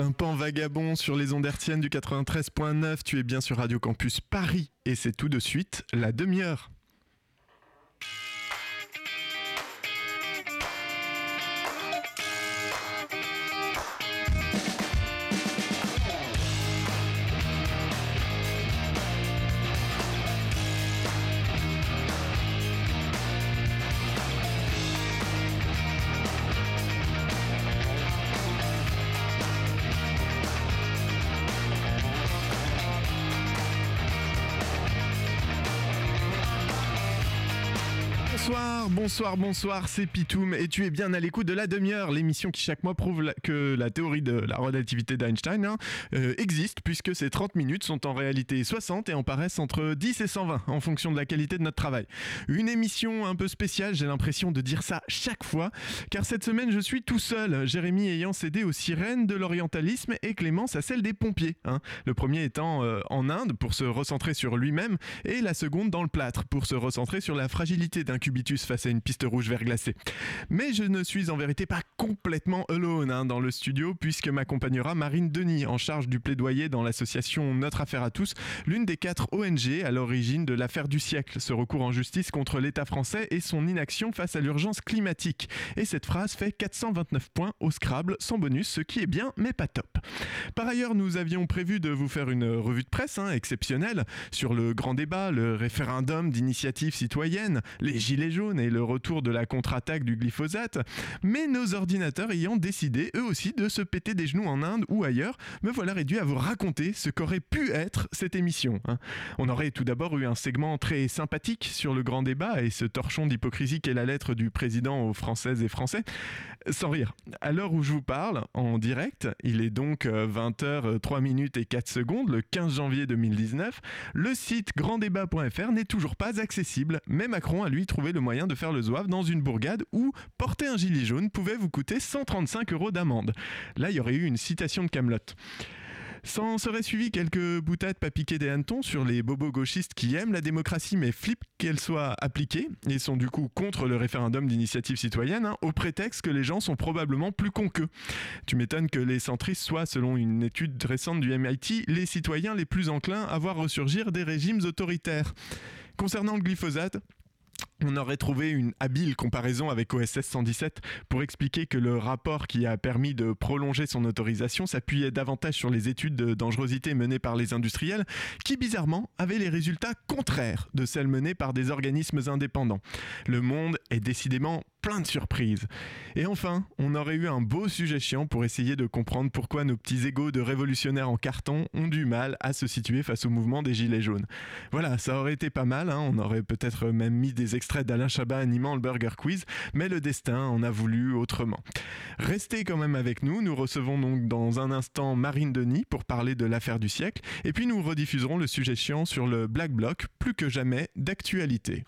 un pan vagabond sur les ondes hertziennes du 93.9. Tu es bien sur Radio Campus Paris et c'est tout de suite la demi-heure. Bonsoir, bonsoir, c'est Pitoum et tu es bien à l'écoute de la demi-heure, l'émission qui chaque mois prouve que la théorie de la relativité d'Einstein hein, euh, existe puisque ces 30 minutes sont en réalité 60 et en paraissent entre 10 et 120 en fonction de la qualité de notre travail. Une émission un peu spéciale, j'ai l'impression de dire ça chaque fois, car cette semaine je suis tout seul, Jérémy ayant cédé aux sirènes de l'orientalisme et Clémence à celle des pompiers. Hein. Le premier étant euh, en Inde pour se recentrer sur lui-même et la seconde dans le plâtre pour se recentrer sur la fragilité d'un cubitus face à une piste rouge verglacée. Mais je ne suis en vérité pas complètement alone hein, dans le studio puisque m'accompagnera Marine Denis en charge du plaidoyer dans l'association Notre Affaire à tous, l'une des quatre ONG à l'origine de l'affaire du siècle, ce recours en justice contre l'État français et son inaction face à l'urgence climatique. Et cette phrase fait 429 points au Scrabble sans bonus, ce qui est bien mais pas top. Par ailleurs, nous avions prévu de vous faire une revue de presse hein, exceptionnelle sur le grand débat, le référendum d'initiative citoyenne, les gilets jaunes et le retour de la contre-attaque du glyphosate, mais nos ordinateurs ayant décidé eux aussi de se péter des genoux en Inde ou ailleurs, me voilà réduit à vous raconter ce qu'aurait pu être cette émission. Hein. On aurait tout d'abord eu un segment très sympathique sur le grand débat et ce torchon d'hypocrisie qu'est la lettre du président aux Françaises et Français. Sans rire, à l'heure où je vous parle, en direct, il est donc 20h 3 minutes et 4 secondes, le 15 janvier 2019, le site granddébat.fr n'est toujours pas accessible, mais Macron a lui trouvé le moyen de faire le zouave dans une bourgade où porter un gilet jaune pouvait vous coûter 135 euros d'amende. Là, il y aurait eu une citation de Camelot. S'en serait suivi quelques boutades pas piquées des hannetons sur les bobos gauchistes qui aiment la démocratie mais flippent qu'elle soit appliquée et sont du coup contre le référendum d'initiative citoyenne hein, au prétexte que les gens sont probablement plus cons qu'eux. Tu m'étonnes que les centristes soient, selon une étude récente du MIT, les citoyens les plus enclins à voir ressurgir des régimes autoritaires. Concernant le glyphosate, on aurait trouvé une habile comparaison avec OSS 117 pour expliquer que le rapport qui a permis de prolonger son autorisation s'appuyait davantage sur les études de dangerosité menées par les industriels qui bizarrement avaient les résultats contraires de celles menées par des organismes indépendants. Le monde est décidément plein de surprises. Et enfin, on aurait eu un beau sujet chiant pour essayer de comprendre pourquoi nos petits égaux de révolutionnaires en carton ont du mal à se situer face au mouvement des Gilets jaunes. Voilà, ça aurait été pas mal, hein. on aurait peut-être même mis des extraits d'Alain Chabat animant le Burger Quiz, mais le destin en a voulu autrement. Restez quand même avec nous, nous recevons donc dans un instant Marine Denis pour parler de l'affaire du siècle, et puis nous rediffuserons le sujet chiant sur le Black Bloc, plus que jamais d'actualité.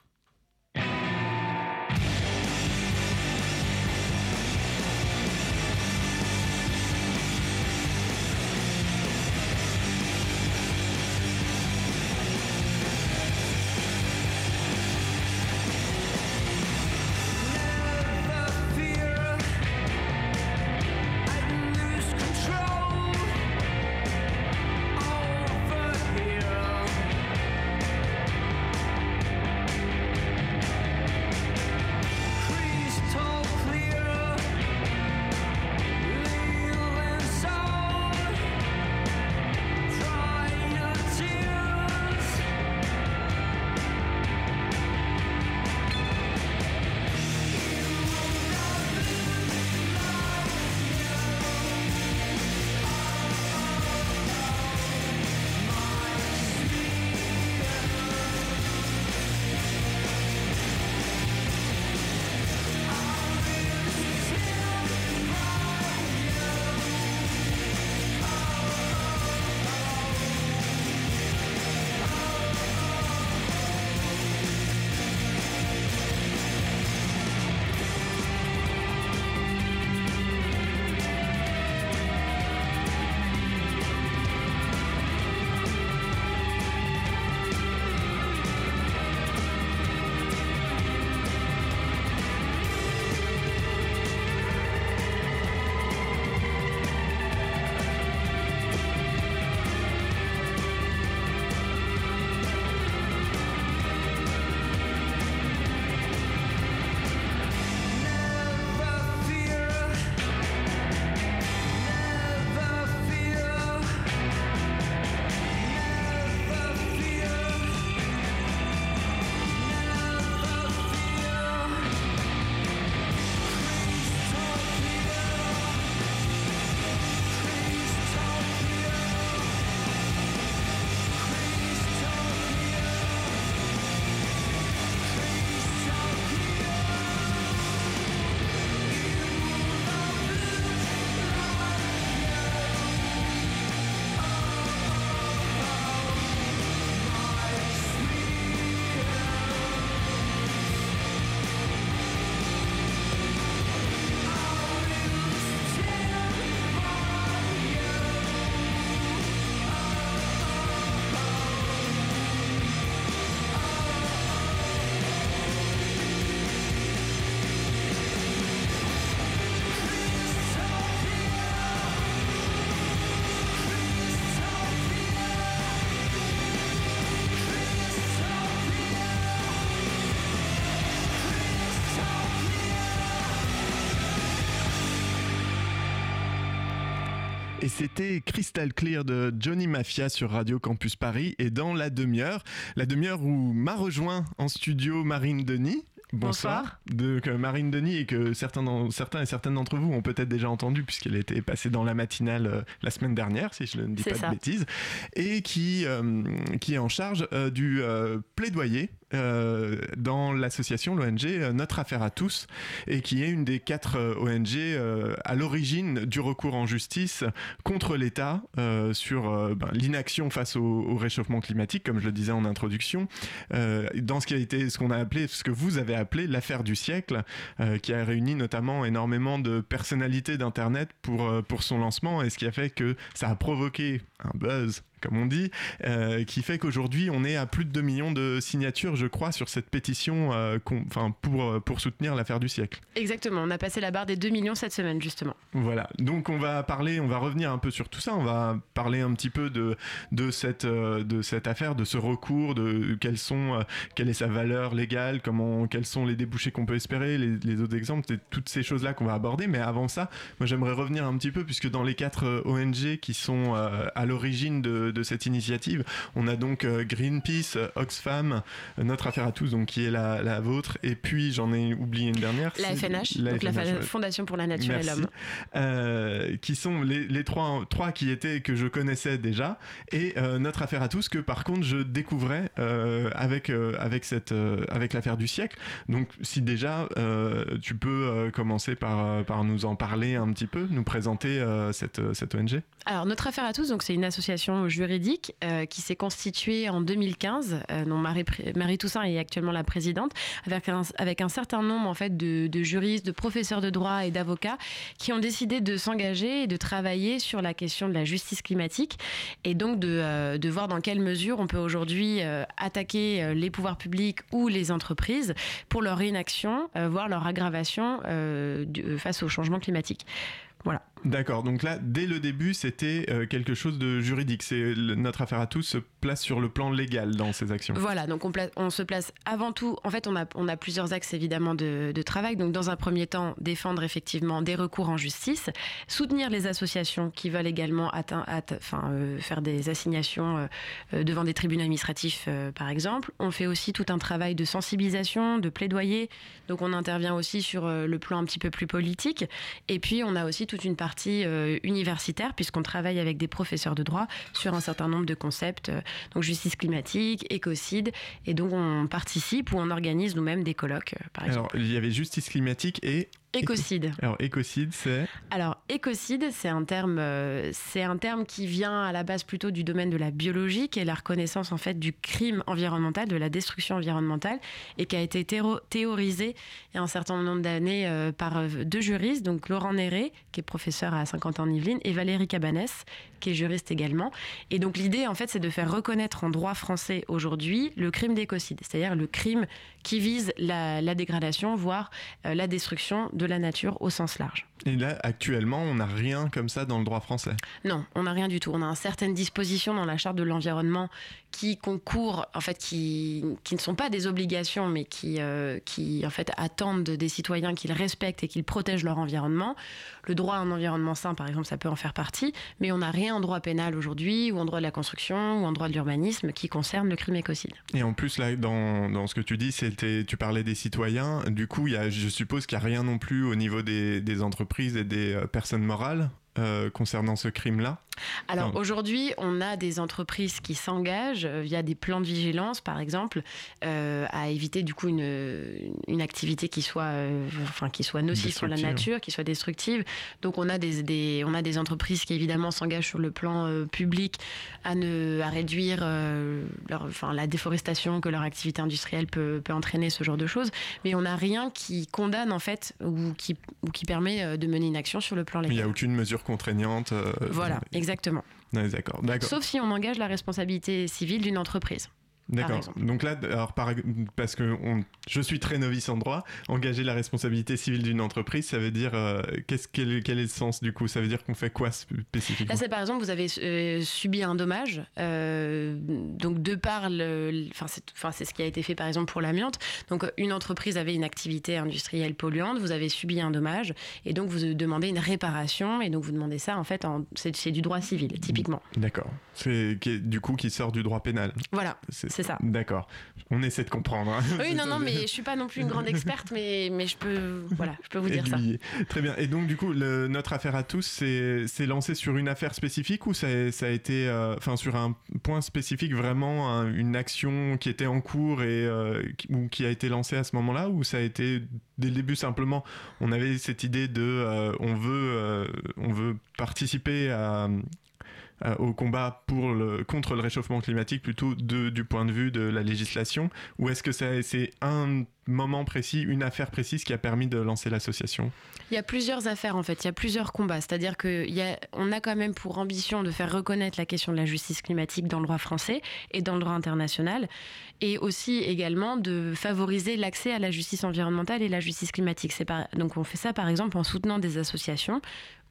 Et c'était Crystal Clear de Johnny Mafia sur Radio Campus Paris. Et dans la demi-heure, la demi-heure où m'a rejoint en studio Marine Denis. Bonsoir. De Marine Denis et que certains, certains et certaines d'entre vous ont peut-être déjà entendu puisqu'elle était passée dans la matinale euh, la semaine dernière, si je ne dis pas de bêtises, et qui, euh, qui est en charge euh, du plaidoyer euh, dans l'association, l'ONG euh, Notre Affaire à tous, et qui est une des quatre euh, ONG à l'origine du recours en justice contre l'État sur ben, l'inaction face au, réchauffement climatique, comme je le disais en introduction, dans ce qui a été ce qu'on a appelé, ce que vous avez appelé l'affaire du siècle, qui a réuni notamment énormément de personnalités d'Internet pour, pour son lancement, et ce qui a fait que ça a provoqué un buzz comme on dit, euh, qui fait qu'aujourd'hui on est à plus de 2 millions de signatures, je crois, sur cette pétition euh, pour, euh, pour soutenir l'affaire du siècle. Exactement, on a passé la barre des 2 millions cette semaine justement. Voilà, donc on va parler, on va revenir un peu sur tout ça, on va parler un petit peu de, de, cette, de cette affaire, de ce recours, de quelles sont, quelle est sa valeur légale, comment, quels sont les débouchés qu'on peut espérer, les, les autres exemples, c'est toutes ces choses-là qu'on va aborder, mais avant ça, moi j'aimerais revenir un petit peu, puisque dans les quatre ONG qui sont à l'origine de de cette initiative. On a donc euh, Greenpeace, Oxfam, euh, notre affaire à tous, donc qui est la, vôtre, et puis j'en ai oublié une dernière. La FNH, donc la Fondation pour la Nature et l'Homme. Euh, qui sont les, trois, trois qui étaient que je connaissais déjà, et notre affaire à tous que par contre je découvrais avec, avec, cette, avec l'affaire du siècle. Donc si déjà tu peux commencer par, par nous en parler un petit peu, nous présenter cette, cette ONG. Alors notre affaire à tous, donc c'est une association juridique euh, qui s'est constituée en 2015, euh, dont Marie, Toussaint est actuellement la présidente, avec un, certain nombre en fait de, juristes, de professeurs de droit et d'avocats qui ont décidé de s'engager et de travailler sur la question de la justice climatique et donc de, euh, de voir dans quelle mesure on peut aujourd'hui attaquer les pouvoirs publics ou les entreprises pour leur inaction, voire leur aggravation face au changement climatique. Voilà. D'accord, donc là, dès le début, c'était euh, quelque chose de juridique. C'est notre affaire à tous se place sur le plan légal dans ces actions. Voilà, donc on, se place avant tout. En fait, on a, plusieurs axes évidemment de, travail. Donc, dans un premier temps, défendre effectivement des recours en justice, soutenir les associations qui veulent également enfin, euh, faire des assignations euh, devant des tribunaux administratifs, par exemple. On fait aussi tout un travail de sensibilisation, de plaidoyer. Donc, on intervient aussi sur le plan un petit peu plus politique. Et puis, on a aussi toute une partie euh, universitaire, puisqu'on travaille avec des professeurs de droit sur un certain nombre de concepts, euh, donc justice climatique, écocide, et donc on participe ou on organise nous-mêmes des colloques, euh, par exemple. Alors, il y avait justice climatique et Écocide. Alors écocide, c'est Alors écocide, c'est un terme, euh, c'est un terme qui vient à la base plutôt du domaine de la biologie, qui est la reconnaissance en fait du crime environnemental, de la destruction environnementale, et qui a été théorisé il y a un certain nombre d'années euh, par euh, deux juristes, donc Laurent Néré, qui est professeur à 50 ans en Yvelines, et Valérie Cabanès, qui est juriste également. Et donc l'idée en fait, c'est de faire reconnaître en droit français aujourd'hui le crime d'écocide, c'est-à-dire le crime qui vise la, dégradation, voire la destruction de la nature au sens large. Et là, actuellement, on n'a rien comme ça dans le droit français Non, on n'a rien du tout. On a certaines dispositions dans la charte de l'environnement qui concourent, en fait, qui, qui ne sont pas des obligations, mais qui, euh, qui, en fait, attendent des citoyens qu'ils respectent et qu'ils protègent leur environnement. Le droit à un environnement sain, par exemple, ça peut en faire partie, mais on n'a rien en droit pénal aujourd'hui, ou en droit de la construction, ou en droit de l'urbanisme qui concerne le crime écocide. Et en plus, là, dans, dans ce que tu dis, c'était, tu parlais des citoyens. Du coup, y a, je suppose qu'il n'y a rien non plus au niveau des, des entreprises et des euh, personnes morales euh, concernant ce crime-là alors aujourd'hui, on a des entreprises qui s'engagent euh, via des plans de vigilance, par exemple, euh, à éviter du coup une, une activité qui soit, enfin, qui soit nocive pour la nature, qui soit destructive. Donc on a des, des on a des entreprises qui évidemment s'engagent sur le plan public à ne à réduire leur, enfin, la déforestation que leur activité industrielle peut, peut entraîner, ce genre de choses. Mais on n'a rien qui condamne en fait ou qui, ou qui permet de mener une action sur le plan légal. Il n'y a aucune mesure contraignante. voilà, exactement. D'accord, Sauf si on engage la responsabilité civile d'une entreprise. D'accord. Donc là, alors parce que je suis très novice en droit, engager la responsabilité civile d'une entreprise, ça veut dire euh, qu'est-ce quel, est le sens du coup? Ça veut dire qu'on fait quoi spécifiquement? Là, c'est par exemple vous avez euh, subi un dommage, euh, donc de par le, enfin c'est ce qui a été fait par exemple pour l'amiante. Donc une entreprise avait une activité industrielle polluante, vous avez subi un dommage et donc vous demandez une réparation et donc vous demandez ça en fait, c'est du droit civil typiquement. D'accord. C'est du coup qui sort du droit pénal. Voilà. C'est ça. D'accord. On essaie de comprendre. Hein. Oui, non, non, mais je suis pas non plus une grande experte, mais, mais je peux, voilà, je peux vous dire ça. Très bien. Et donc, du coup, le, notre affaire à tous, c'est lancé sur une affaire spécifique ou ça, ça a été, euh, enfin, sur un point spécifique, vraiment une action qui était en cours et euh, ou qui a été lancée à ce moment-là, ou ça a été dès le début simplement, on avait cette idée de, euh, on veut, on veut participer à euh, au combat pour le, contre le réchauffement climatique plutôt du point de vue de la législation Ou est-ce que c'est un moment précis, une affaire précise qui a permis de lancer l'association? Il y a plusieurs affaires en fait, il y a plusieurs combats. C'est-à-dire qu'on a quand même pour ambition de faire reconnaître la question de la justice climatique dans le droit français et dans le droit international, et aussi également de favoriser l'accès à la justice environnementale et la justice climatique. donc on fait ça par exemple en soutenant des associations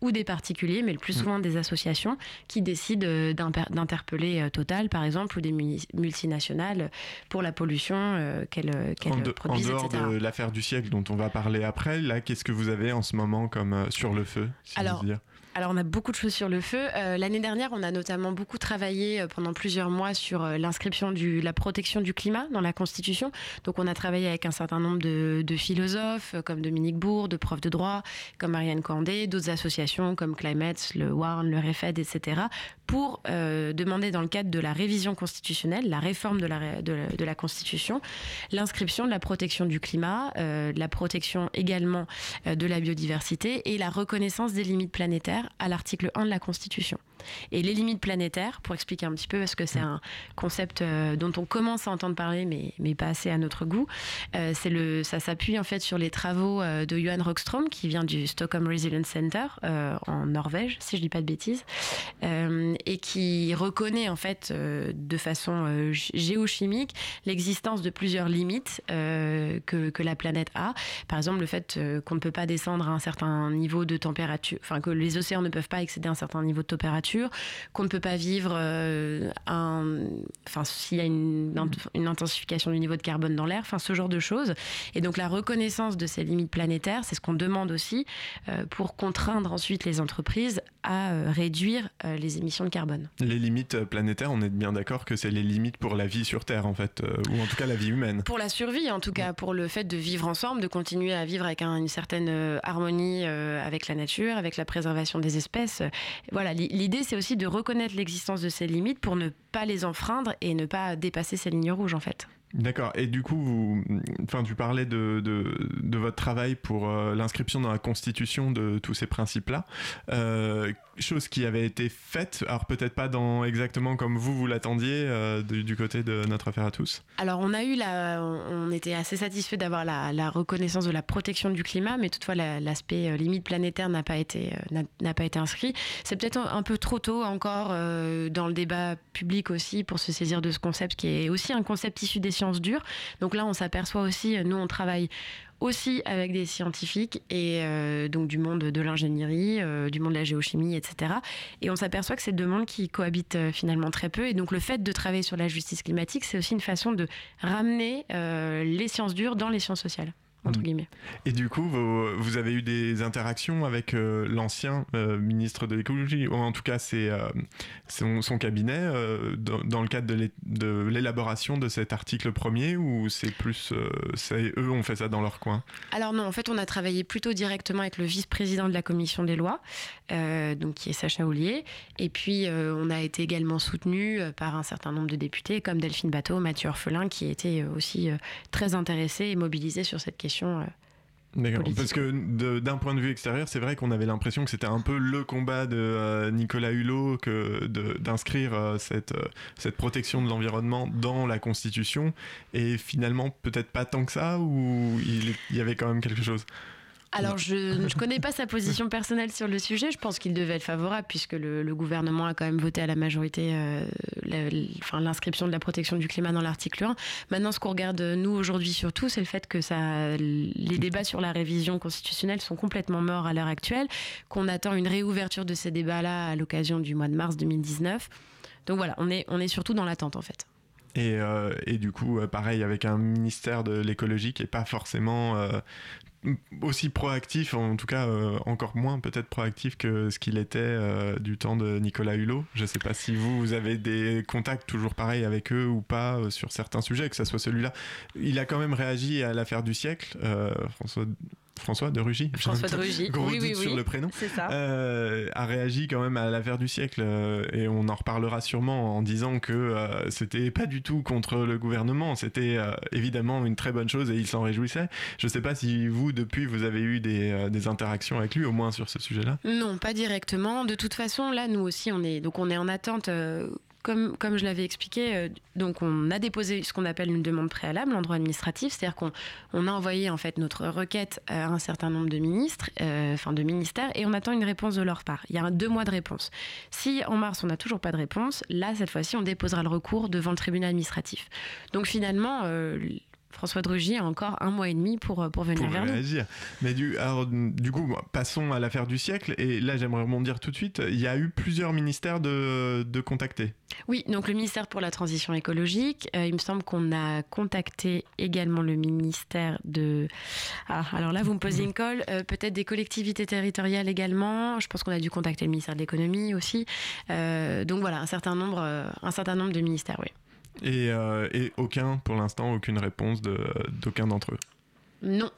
ou des particuliers, mais le plus mm. souvent des associations qui décident euh, d'interpeller euh, Total, par exemple, ou des multinationales pour la pollution euh, qu'elles produisent, En dehors de l'affaire du siècle dont on va parler après, là, qu'est-ce que vous avez en ce moment comme sur le feu Alors, alors, on a beaucoup de choses sur le feu. Euh, l'année dernière, on a notamment beaucoup travaillé euh, pendant plusieurs mois sur euh, l'inscription de la protection du climat dans la Constitution. Donc, on a travaillé avec un certain nombre de, philosophes, comme Dominique Bourg, de profs de droit, comme Marianne Candé, d'autres associations comme Climate, le WARN, le REFED, etc., pour demander, dans le cadre de la révision constitutionnelle, la réforme de la, de la, Constitution, l'inscription de la protection du climat, de la protection également de la biodiversité et la reconnaissance des limites planétaires à l'article 1 de la Constitution. Et les limites planétaires, pour expliquer un petit peu, parce que c'est un concept euh, dont on commence à entendre parler, mais, mais pas assez à notre goût, euh, c'est le, ça s'appuie en fait sur les travaux euh, de Johan Rockström, qui vient du Stockholm Resilience Center en Norvège, si je dis pas de bêtises, et qui reconnaît en fait de façon géochimique l'existence de plusieurs limites que, que, la planète a. Par exemple, le fait qu'on ne peut pas descendre à un certain niveau de température, enfin que les océans ne peuvent pas excéder un certain niveau de température qu'on ne peut pas vivre euh, enfin s'il y a une, intensification du niveau de carbone dans l'air, enfin ce genre de choses. Et donc la reconnaissance de ces limites planétaires, c'est ce qu'on demande aussi euh, pour contraindre ensuite les entreprises à euh, réduire les émissions de carbone. Les limites planétaires, on est bien d'accord que c'est les limites pour la vie sur Terre en fait, ou en tout cas la vie humaine. Pour la survie, en tout cas, pour le fait de vivre ensemble, de continuer à vivre avec une certaine harmonie avec la nature, avec la préservation des espèces. Voilà, l'idée c'est aussi de reconnaître l'existence de ces limites pour ne pas les enfreindre et ne pas dépasser ces lignes rouges en fait. D'accord. Et du coup, vous, enfin, tu parlais de, de, votre travail pour euh, l'inscription dans la Constitution de tous ces principes-là. Euh, chose qui avait été faite, alors peut-être pas dans exactement comme vous vous l'attendiez euh, du, côté de notre affaire à tous. Alors on a eu la, on était assez satisfait d'avoir la, reconnaissance de la protection du climat, mais toutefois l'aspect limite planétaire n'a pas été n'a pas été inscrit. C'est peut-être un peu trop tôt encore dans le débat public aussi pour se saisir de ce concept qui est aussi un concept issu des dure. Donc là, on s'aperçoit aussi, nous, on travaille aussi avec des scientifiques et euh, donc du monde de l'ingénierie, euh, du monde de la géochimie, etc. Et on s'aperçoit que c'est deux mondes qui cohabitent euh, finalement très peu. Et donc le fait de travailler sur la justice climatique, c'est aussi une façon de ramener les sciences dures dans les sciences sociales. Mm. Et du coup, vous, avez eu des interactions avec euh, l'ancien euh, ministre de l'écologie, ou en tout cas c'est euh, son, cabinet, dans, le cadre de l'élaboration de cet article premier, ou c'est plus, eux ont fait ça dans leur coin? Alors non, en fait on a travaillé plutôt directement avec le vice-président de la commission des lois, donc qui est Sacha Ollier, et puis on a été également soutenu par un certain nombre de députés, comme Delphine Bateau, Mathieu Orphelin, qui étaient aussi très intéressés et mobilisés sur cette question euh, D'accord, parce que d'un point de vue extérieur, c'est vrai qu'on avait l'impression que c'était un peu le combat de euh, Nicolas Hulot que d'inscrire euh, cette, cette protection de l'environnement dans la Constitution, et finalement peut-être pas tant que ça, ou il, y avait quand même quelque chose? Alors, je ne connais pas sa position personnelle sur le sujet. Je pense qu'il devait être favorable puisque le, gouvernement a quand même voté à la majorité euh, l'inscription de la protection du climat dans l'article 1. Maintenant, ce qu'on regarde, nous, aujourd'hui, surtout, c'est le fait que ça, les débats sur la révision constitutionnelle sont complètement morts à l'heure actuelle, qu'on attend une réouverture de ces débats-là à l'occasion du mois de mars 2019. Donc voilà, on est, on est surtout dans l'attente, en fait. Et, euh, et, du coup, euh, pareil, avec un ministère de l'écologie qui n'est pas forcément aussi proactif, en tout cas euh, encore moins peut-être proactif que ce qu'il était euh, du temps de Nicolas Hulot. Je ne sais pas si vous, vous, avez des contacts toujours pareils avec eux ou pas euh, sur certains sujets, que ce soit celui-là. Il a quand même réagi à l'affaire du siècle, François François de Rugy. François de Rugy. Gros oui, oui, sur le prénom. Ça. Euh, a réagi quand même à l'affaire du siècle euh, et on en reparlera sûrement en disant que euh, c'était pas du tout contre le gouvernement, c'était évidemment une très bonne chose et il s'en réjouissait. Je sais pas si vous depuis vous avez eu des, des interactions avec lui au moins sur ce sujet-là. Non, pas directement. De toute façon, là nous aussi on est donc on est en attente comme, je l'avais expliqué, euh, donc on a déposé ce qu'on appelle une demande préalable en droit administratif, c'est-à-dire qu'on on a envoyé en fait notre requête à un certain nombre de ministres, euh, enfin de ministères, et on attend une réponse de leur part. Il y a deux mois de réponse. Si en mars on n'a toujours pas de réponse, là cette fois-ci on déposera le recours devant le tribunal administratif. Donc finalement, euh, François Drugy a encore un mois et demi pour, euh, pour venir vers réagir. nous. Mais du, alors, du coup, passons à l'affaire du siècle. Et là, j'aimerais rebondir tout de suite. Il y a eu plusieurs ministères de, de contacter. Oui, donc le ministère pour la transition écologique. Euh, il me semble qu'on a contacté également le ministère de. Ah, alors là, vous me posez une colle. Euh, peut-être des collectivités territoriales également. Je pense qu'on a dû contacter le ministère de l'économie aussi. donc voilà, un certain nombre, un certain nombre de ministères, oui. Euh, et, aucun, pour l'instant, aucune réponse d'aucun d'entre eux. Non.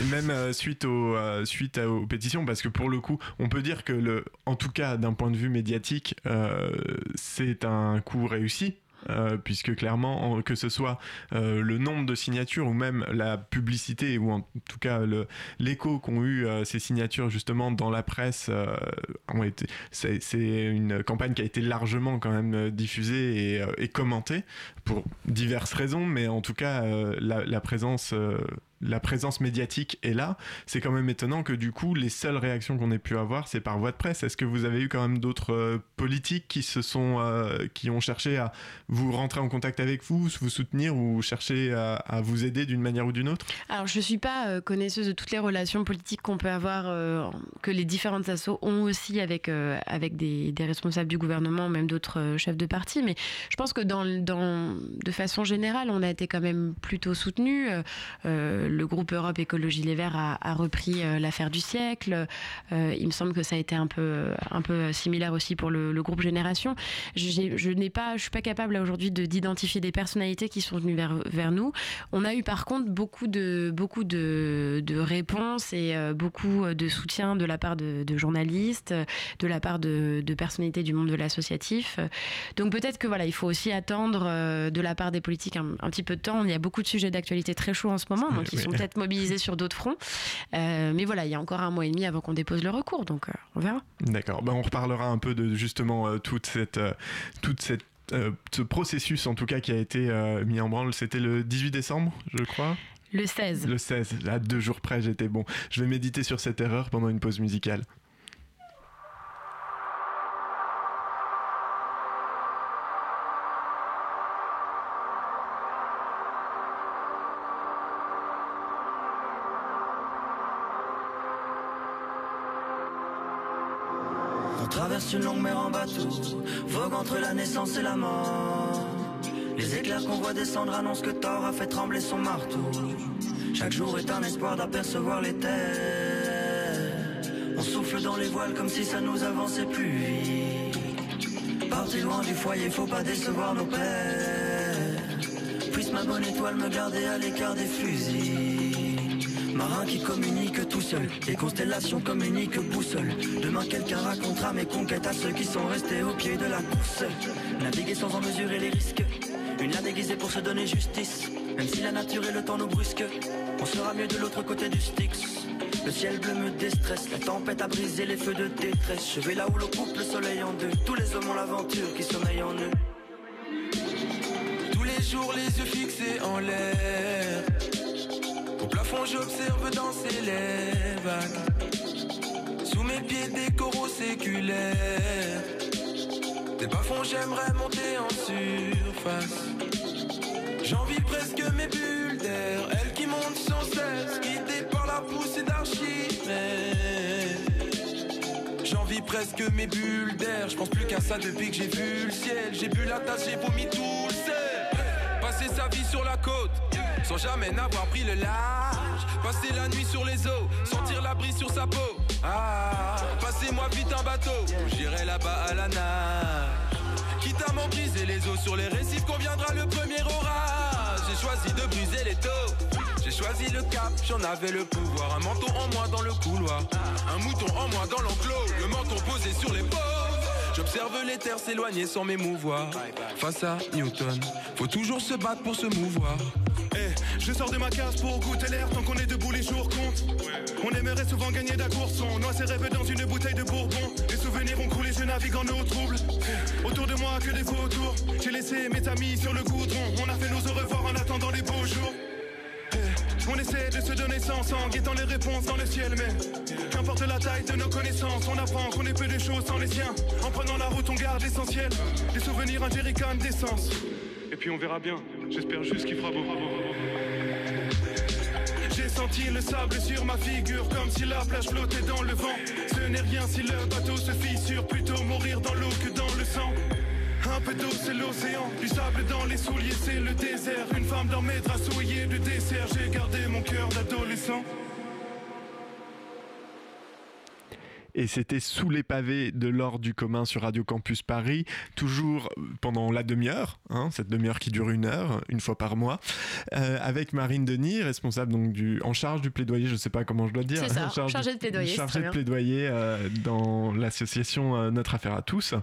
Et même euh, suite, aux, euh, suite aux pétitions, parce que pour le coup, on peut dire que, le, en tout cas d'un point de vue médiatique, c'est un coup réussi euh, puisque clairement, que ce soit euh, le nombre de signatures ou même la publicité, ou en tout cas l'écho qu'ont eu euh, ces signatures justement dans la presse, c'est, une campagne qui a été largement quand même diffusée et commentée pour diverses raisons, mais en tout cas la, la présence la présence médiatique est là, c'est quand même étonnant que du coup les seules réactions qu'on ait pu avoir c'est par voie de presse. Est-ce que vous avez eu quand même d'autres euh, politiques qui se sont euh, qui ont cherché à vous rentrer en contact avec vous, vous soutenir ou chercher à, vous aider d'une manière ou d'une autre? Alors je suis pas euh, connaisseuse de toutes les relations politiques qu'on peut avoir que les différentes assos ont aussi avec avec des, responsables du gouvernement, même d'autres chefs de parti, mais je pense que dans de façon générale on a été quand même plutôt soutenu le groupe Europe Écologie Les Verts a, repris euh, l'affaire du siècle. Euh, il me semble que ça a été un peu, un peu similaire aussi pour le, groupe Génération. Je n'ai pas, je suis pas capable aujourd'hui d'identifier des personnalités qui sont venues vers, vers nous. On a eu par contre beaucoup de, beaucoup de, réponses et euh, beaucoup de soutien de la part de, journalistes, de la part de, personnalités du monde de l'associatif. Donc peut-être que voilà, il faut aussi attendre de la part des politiques un, petit peu de temps. Il y a beaucoup de sujets d'actualité très chauds en ce moment, donc sont peut-être mobilisés sur d'autres fronts. Euh, mais voilà, il y a encore un mois et demi avant qu'on dépose le recours, donc euh, on verra. D'accord. Ben, on reparlera un peu de justement euh, toute cette, toute cette ce processus en tout cas qui a été mis en branle, c'était le 18 décembre, je crois. Le 16. Le 16, là, deux jours près, j'étais bon. Je vais méditer sur cette erreur pendant une pause musicale. Vogue entre la naissance et la mort. Les éclairs qu'on voit descendre annoncent que Thor a fait trembler son marteau. Chaque jour est un espoir d'apercevoir les terres. On souffle dans les voiles comme si ça nous avançait plus vite. Parti loin du foyer, faut pas décevoir nos pères. Puisse ma bonne étoile me garder à l'écart des fusils. Marin qui communique tout seul, les constellations communiquent boussole. Demain quelqu'un racontera mes conquêtes à ceux qui sont restés au pied de la course. Naviguer sans en mesurer les risques, une lame aiguisée pour se donner justice. Même si la nature et le temps nous brusquent, on sera mieux de l'autre côté du Styx. Le ciel bleu me déstresse, la tempête a brisé les feux de détresse. Je vais là où le coupe le soleil en deux, tous les hommes ont l'aventure qui sommeille en eux. Tous les jours les yeux fixés en l'air. Fond, j'observe danser les vagues. Sous mes pieds, des coraux séculaires. Des bas-fonds, j'aimerais monter en surface. J'envie presque mes bulles d'air, elles qui montent sans cesse, guidées par la poussée d'Archimède. J'envie presque mes bulles d'air, je pense plus qu'à ça depuis que j'ai vu le ciel. J'ai bu la tasse, j'ai vomi tout le sel. Passer sa vie sur la côte, sans jamais n'avoir pris le large. Passer la nuit sur les eaux, sentir la brise sur sa peau. Ah, passez-moi vite un bateau, j'irai là-bas à la nage. Quitte à m'en briser les eaux sur les récifs, qu'on viendra le premier orage. J'ai choisi de briser les taux. J'ai choisi le cap, j'en avais le pouvoir. Un menton en moins dans le couloir. Un mouton en moins dans l'enclos. Le menton posé sur les pauvres. J'observe les terres s'éloigner sans m'émouvoir. Face à Newton, faut toujours se battre pour se mouvoir. Eh, je sors de ma case pour goûter l'air tant qu'on est debout les jours comptent. On aimerait souvent gagner d'un courson, noie ses rêves dans une bouteille de bourbon. Les souvenirs ont coulé, je navigue en eau trouble. Autour de moi que des vautours, j'ai laissé mes amis sur le goudron. On a fait nos au revoir en attendant les beaux jours. On essaie de se donner sens en guettant les réponses dans le ciel, mais qu'importe la taille de nos connaissances, on apprend qu'on est peu de choses sans les siens. En prenant la route, on garde l'essentiel, des souvenirs, un d'essence. Et puis on verra bien, j'espère juste qu'il fera beau. J'ai senti le sable sur ma figure comme si la plage flottait dans le vent. Ce n'est rien si le bateau se fissure, plutôt mourir dans l'eau que dans le sang. Un peu d'eau c'est l'océan, du sable dans les souliers c'est le désert. Une femme dans mes draps souillés de dessert, j'ai gardé mon cœur d'adolescent. Et c'était sous les pavés de l'ordre du commun sur Radio Campus Paris, toujours pendant la demi-heure, hein, cette demi-heure qui dure une heure, une fois par mois, euh, avec Marine Denis, responsable donc du, en charge du plaidoyer, je ne sais pas comment je dois dire, ça, en charge chargée de plaidoyer, chargée de plaidoyer euh, dans l'association euh, Notre Affaire à tous.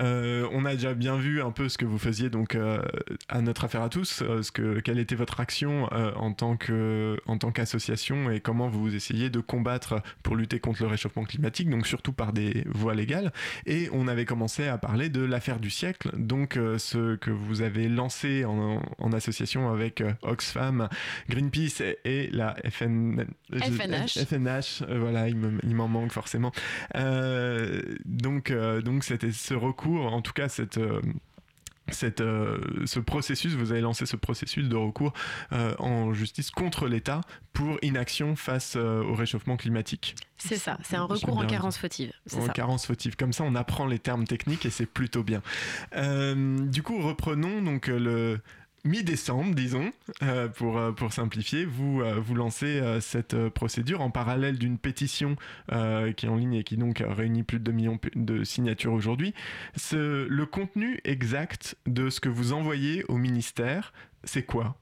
Euh, on a déjà bien vu un peu ce que vous faisiez donc euh, à Notre Affaire à tous, euh, ce que, quelle était votre action euh, en tant que en tant qu'association et comment vous essayez de combattre pour lutter contre le réchauffement climatique, donc surtout par des voies légales. Et on avait commencé à parler de l'affaire du siècle, donc euh, ce que vous avez lancé en, en association avec euh, Oxfam, Greenpeace et, et la FN, FNH. FNH, euh, voilà, il me- il m'en manque forcément. Donc, donc c'était ce recours, en tout cas cette. Cette, euh, ce processus, vous avez lancé ce processus de recours euh, en justice contre l'État pour inaction face euh, au réchauffement climatique. C'est ça, c'est un recours en carence fautive. C'est En ça. carence fautive. Comme ça, on apprend les termes techniques et c'est plutôt bien. Du coup, reprenons donc le mi-décembre, disons, euh, pour, euh, pour simplifier. Vous, euh, vous lancez cette procédure en parallèle d'une pétition qui est en ligne et qui donc réunit plus de 2 millions de signatures aujourd'hui. Le contenu exact de ce que vous envoyez au ministère, c'est quoi?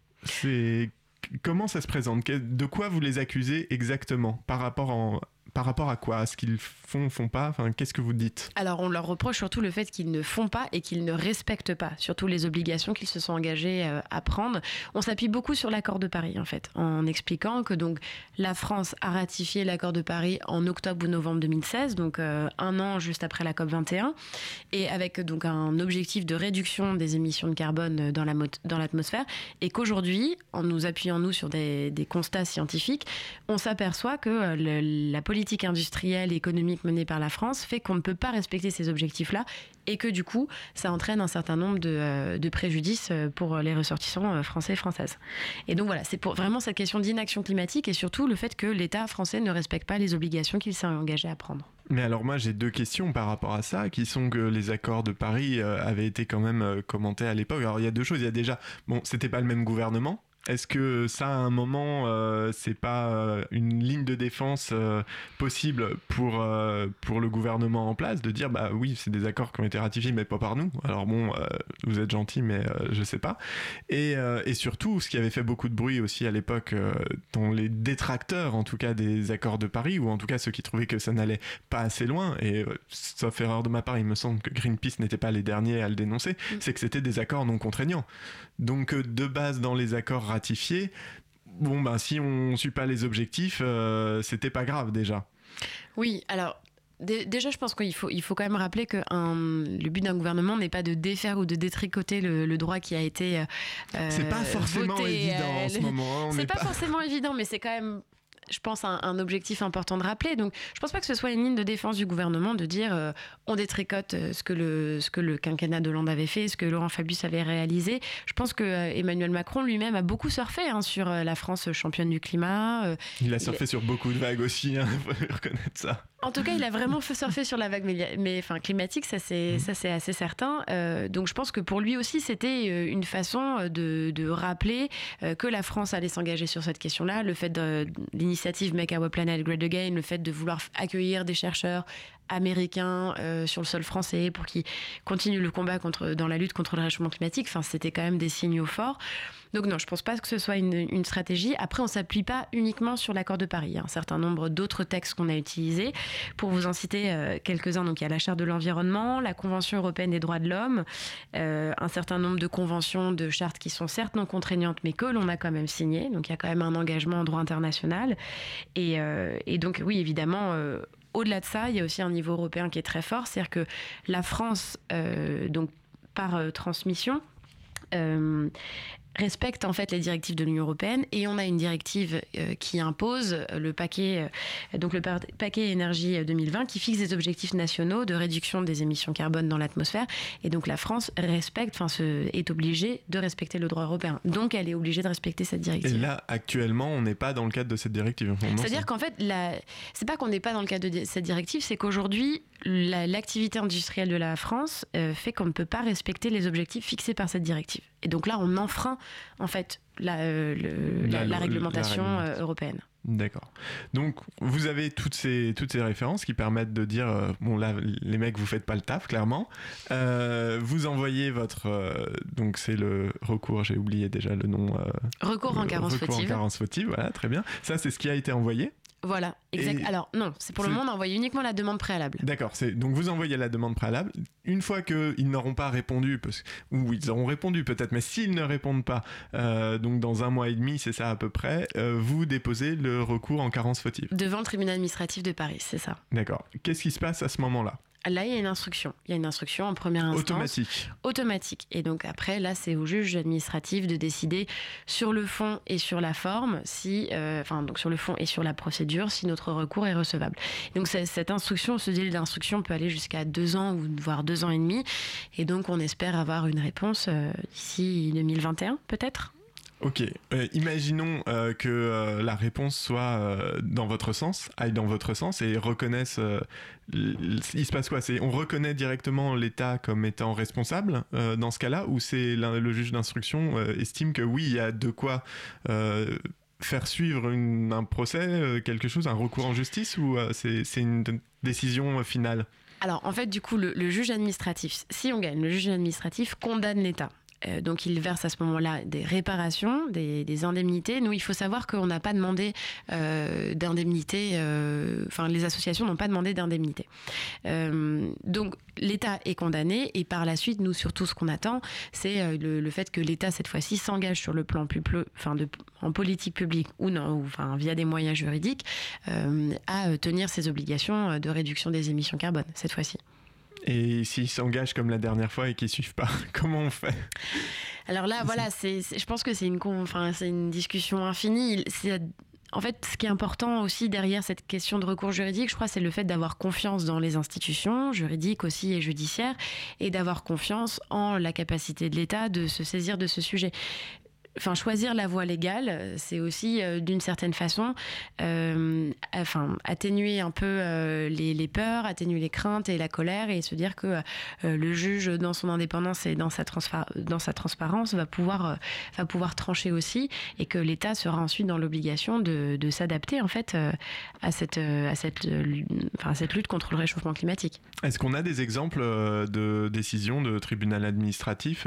Comment ça se présente? De quoi vous les accusez exactement Par rapport, en, par rapport à quoi? À ce qu'ils font, font pas? Enfin, qu'est-ce que vous dites? Alors, on leur reproche surtout le fait qu'ils ne font pas et qu'ils ne respectent pas, surtout les obligations qu'ils se sont engagés euh, à prendre. On s'appuie beaucoup sur l'accord de Paris, en fait, en expliquant que donc la France a ratifié l'accord de Paris en octobre ou novembre 2016, donc euh, un an juste après la COP 21, et avec donc un objectif de réduction des émissions de carbone dans la dans l'atmosphère, et qu'aujourd'hui, en nous appuyant nous sur des, constats scientifiques, on s'aperçoit que euh, la politique industrielle et économique menée par la France fait qu'on ne peut pas respecter ces objectifs-là et que du coup, ça entraîne un certain nombre de, euh, préjudices euh, pour les ressortissants euh, français et françaises. Et donc voilà, c'est pour vraiment cette question d'inaction climatique et surtout le fait que l'État français ne respecte pas les obligations qu'il s'est engagé à prendre. Mais alors moi j'ai deux questions par rapport à ça, qui sont que les accords de Paris avaient été quand même commentés à l'époque. Alors il y a deux choses, il y a déjà, bon, c'était pas le même gouvernement. Est-ce que ça, à un moment, euh, c'est pas euh, une ligne de défense euh, possible pour, euh, pour le gouvernement en place de dire, bah oui, c'est des accords qui ont été ratifiés, mais pas par nous. Alors bon, vous êtes gentil, mais je sais pas. Et, et surtout, ce qui avait fait beaucoup de bruit aussi à l'époque, dans les détracteurs, en tout cas, des accords de Paris, ou en tout cas ceux qui trouvaient que ça n'allait pas assez loin, et sauf erreur de ma part, il me semble que Greenpeace n'était pas les derniers à le dénoncer, c'est que c'était des accords non contraignants. Donc euh, de base dans les accords ratifiés, bon ben si on suit pas les objectifs, euh, c'était pas grave déjà. Oui, alors Déjà, je pense qu'il faut, il faut quand même rappeler que le but d'un gouvernement n'est pas de défaire ou de détricoter le, droit qui a été. Euh, c'est pas forcément évident en ce moment. Hein, c'est pas forcément évident, mais c'est quand même je pense, un, un, objectif important de rappeler. Donc, je pense pas que ce soit une ligne de défense du gouvernement de dire euh, on détricote euh, ce que, le, ce que le quinquennat de Hollande avait fait, ce que Laurent Fabius avait réalisé. Je pense que euh, Emmanuel Macron lui-même a beaucoup surfé hein, sur la France championne du climat. il a surfé sur beaucoup de vagues aussi, il hein, faut reconnaître ça. En tout cas, il a vraiment fait surfer sur la vague mais, enfin, climatique, ça c'est, mmh. ça c'est assez certain. donc, je pense que pour lui aussi, c'était une façon de, de rappeler que la France allait s'engager sur cette question-là, le fait de, l'initiative Make Our Planet Great Again, le fait de vouloir accueillir des chercheurs américains euh, sur le sol français pour qu'ils continuent le combat contre, dans la lutte contre le réchauffement climatique. Enfin, c'était quand même des signaux forts. Donc non, je ne pense pas que ce soit une, stratégie. Après, on s'appuie pas uniquement sur l'accord de Paris. Il y a un certain nombre d'autres textes qu'on a utilisés. Pour vous en citer euh, quelques-uns, donc il y a la Charte de l'environnement, la Convention européenne des droits de l'homme, euh, un certain nombre de conventions, de chartes qui sont certes non contraignantes, mais que l'on a quand même signées. Donc il y a quand même un engagement en droit international. Et, et donc oui, évidemment, au-delà de ça, il y a aussi un niveau européen qui est très fort, c'est-à-dire que la France, euh, donc par euh, transmission, euh, respecte en fait les directives de l'Union européenne et on a une directive euh, qui impose le paquet euh, donc le paquet énergie 2020 qui fixe des objectifs nationaux de réduction des émissions carbone dans l'atmosphère et donc la France respecte enfin est obligée de respecter le droit européen donc elle est obligée de respecter cette directive. Et là actuellement on n'est pas dans le cadre de cette directive. C'est-à-dire qu'en fait c'est pas qu'on n'est pas dans le cadre de cette directive c'est qu'aujourd'hui l'activité industrielle de la France euh, fait qu'on ne peut pas respecter les objectifs fixés par cette directive. Et donc là, on enfreint en fait la, euh, la, réglementation euh, européenne. D'accord. Donc vous avez toutes ces, toutes ces références qui permettent de dire bon là les mecs vous faites pas le taf clairement. vous envoyez votre donc c'est le recours j'ai oublié déjà le nom. recours en carence recours fautive. en carence fautive voilà très bien. Ça c'est ce qui a été envoyé. Voilà, exact. Alors non, c'est pour le moment on envoie uniquement la demande préalable. D'accord, donc vous envoyez la demande préalable. Une fois qu'ils n'auront pas répondu, ou ils auront répondu peut-être, mais s'ils ne répondent pas, euh, donc dans un mois et demi, c'est ça à peu près, euh, vous déposez le recours en carence fautive. Devant le tribunal administratif de Paris, c'est ça. D'accord. Qu'est-ce qui se passe à ce moment-là? Là, il y a une instruction. Il y a une instruction en première instance. Automatique. Automatique. Et donc après, là, c'est au juge administratif de décider sur le fond et sur la forme, si, euh, enfin, donc sur le fond et sur la procédure, si notre recours est recevable. Donc cette instruction, ce délai d'instruction peut aller jusqu'à deux ans ou voire deux ans et demi. Et donc on espère avoir une réponse euh, d'ici 2021, peut-être? Ok, euh, imaginons euh, que euh, la réponse soit dans votre sens, aille dans votre sens et reconnaisse. il se passe quoi? C'est on reconnaît directement l'État comme étant responsable dans ce cas-là, ou c'est le juge d'instruction estime que oui, il y a de quoi faire suivre un procès, quelque chose, un recours en justice, ou c'est une décision finale? Alors en fait, du coup, le, le juge administratif, si on gagne, le juge administratif condamne l'État. Euh, donc il verse à ce moment-là des réparations, des, indemnités. Nous, il faut savoir qu'on n'a pas demandé euh, d'indemnité, euh, enfin les associations n'ont pas demandé d'indemnité. donc l'État est condamné et par la suite, nous surtout ce qu'on attend, c'est le, fait que l'État cette fois-ci s'engage sur le plan de, en politique publique ou non, via des moyens juridiques, à tenir ses obligations de réduction des émissions carbone cette fois-ci. Et s'ils s'engagent comme la dernière fois et qu'ils suivent pas, comment on fait? Alors là, voilà, je pense que c'est une, discussion infinie. En fait, ce qui est important aussi derrière cette question de recours juridique, je crois, c'est le fait d'avoir confiance dans les institutions juridiques aussi et judiciaires, et d'avoir confiance en la capacité de l'État de se saisir de ce sujet enfin choisir la voie légale, c'est aussi euh, d'une certaine façon, euh, enfin atténuer un peu euh, les, peurs, atténuer les craintes et la colère et se dire que le juge, dans son indépendance et dans sa, transparence, va pouvoir va pouvoir trancher aussi et que l'État sera ensuite dans l'obligation de, de s'adapter en fait à cette à cette enfin, cette lutte contre le réchauffement climatique. Est-ce qu'on a des exemples de décisions de tribunal administratif,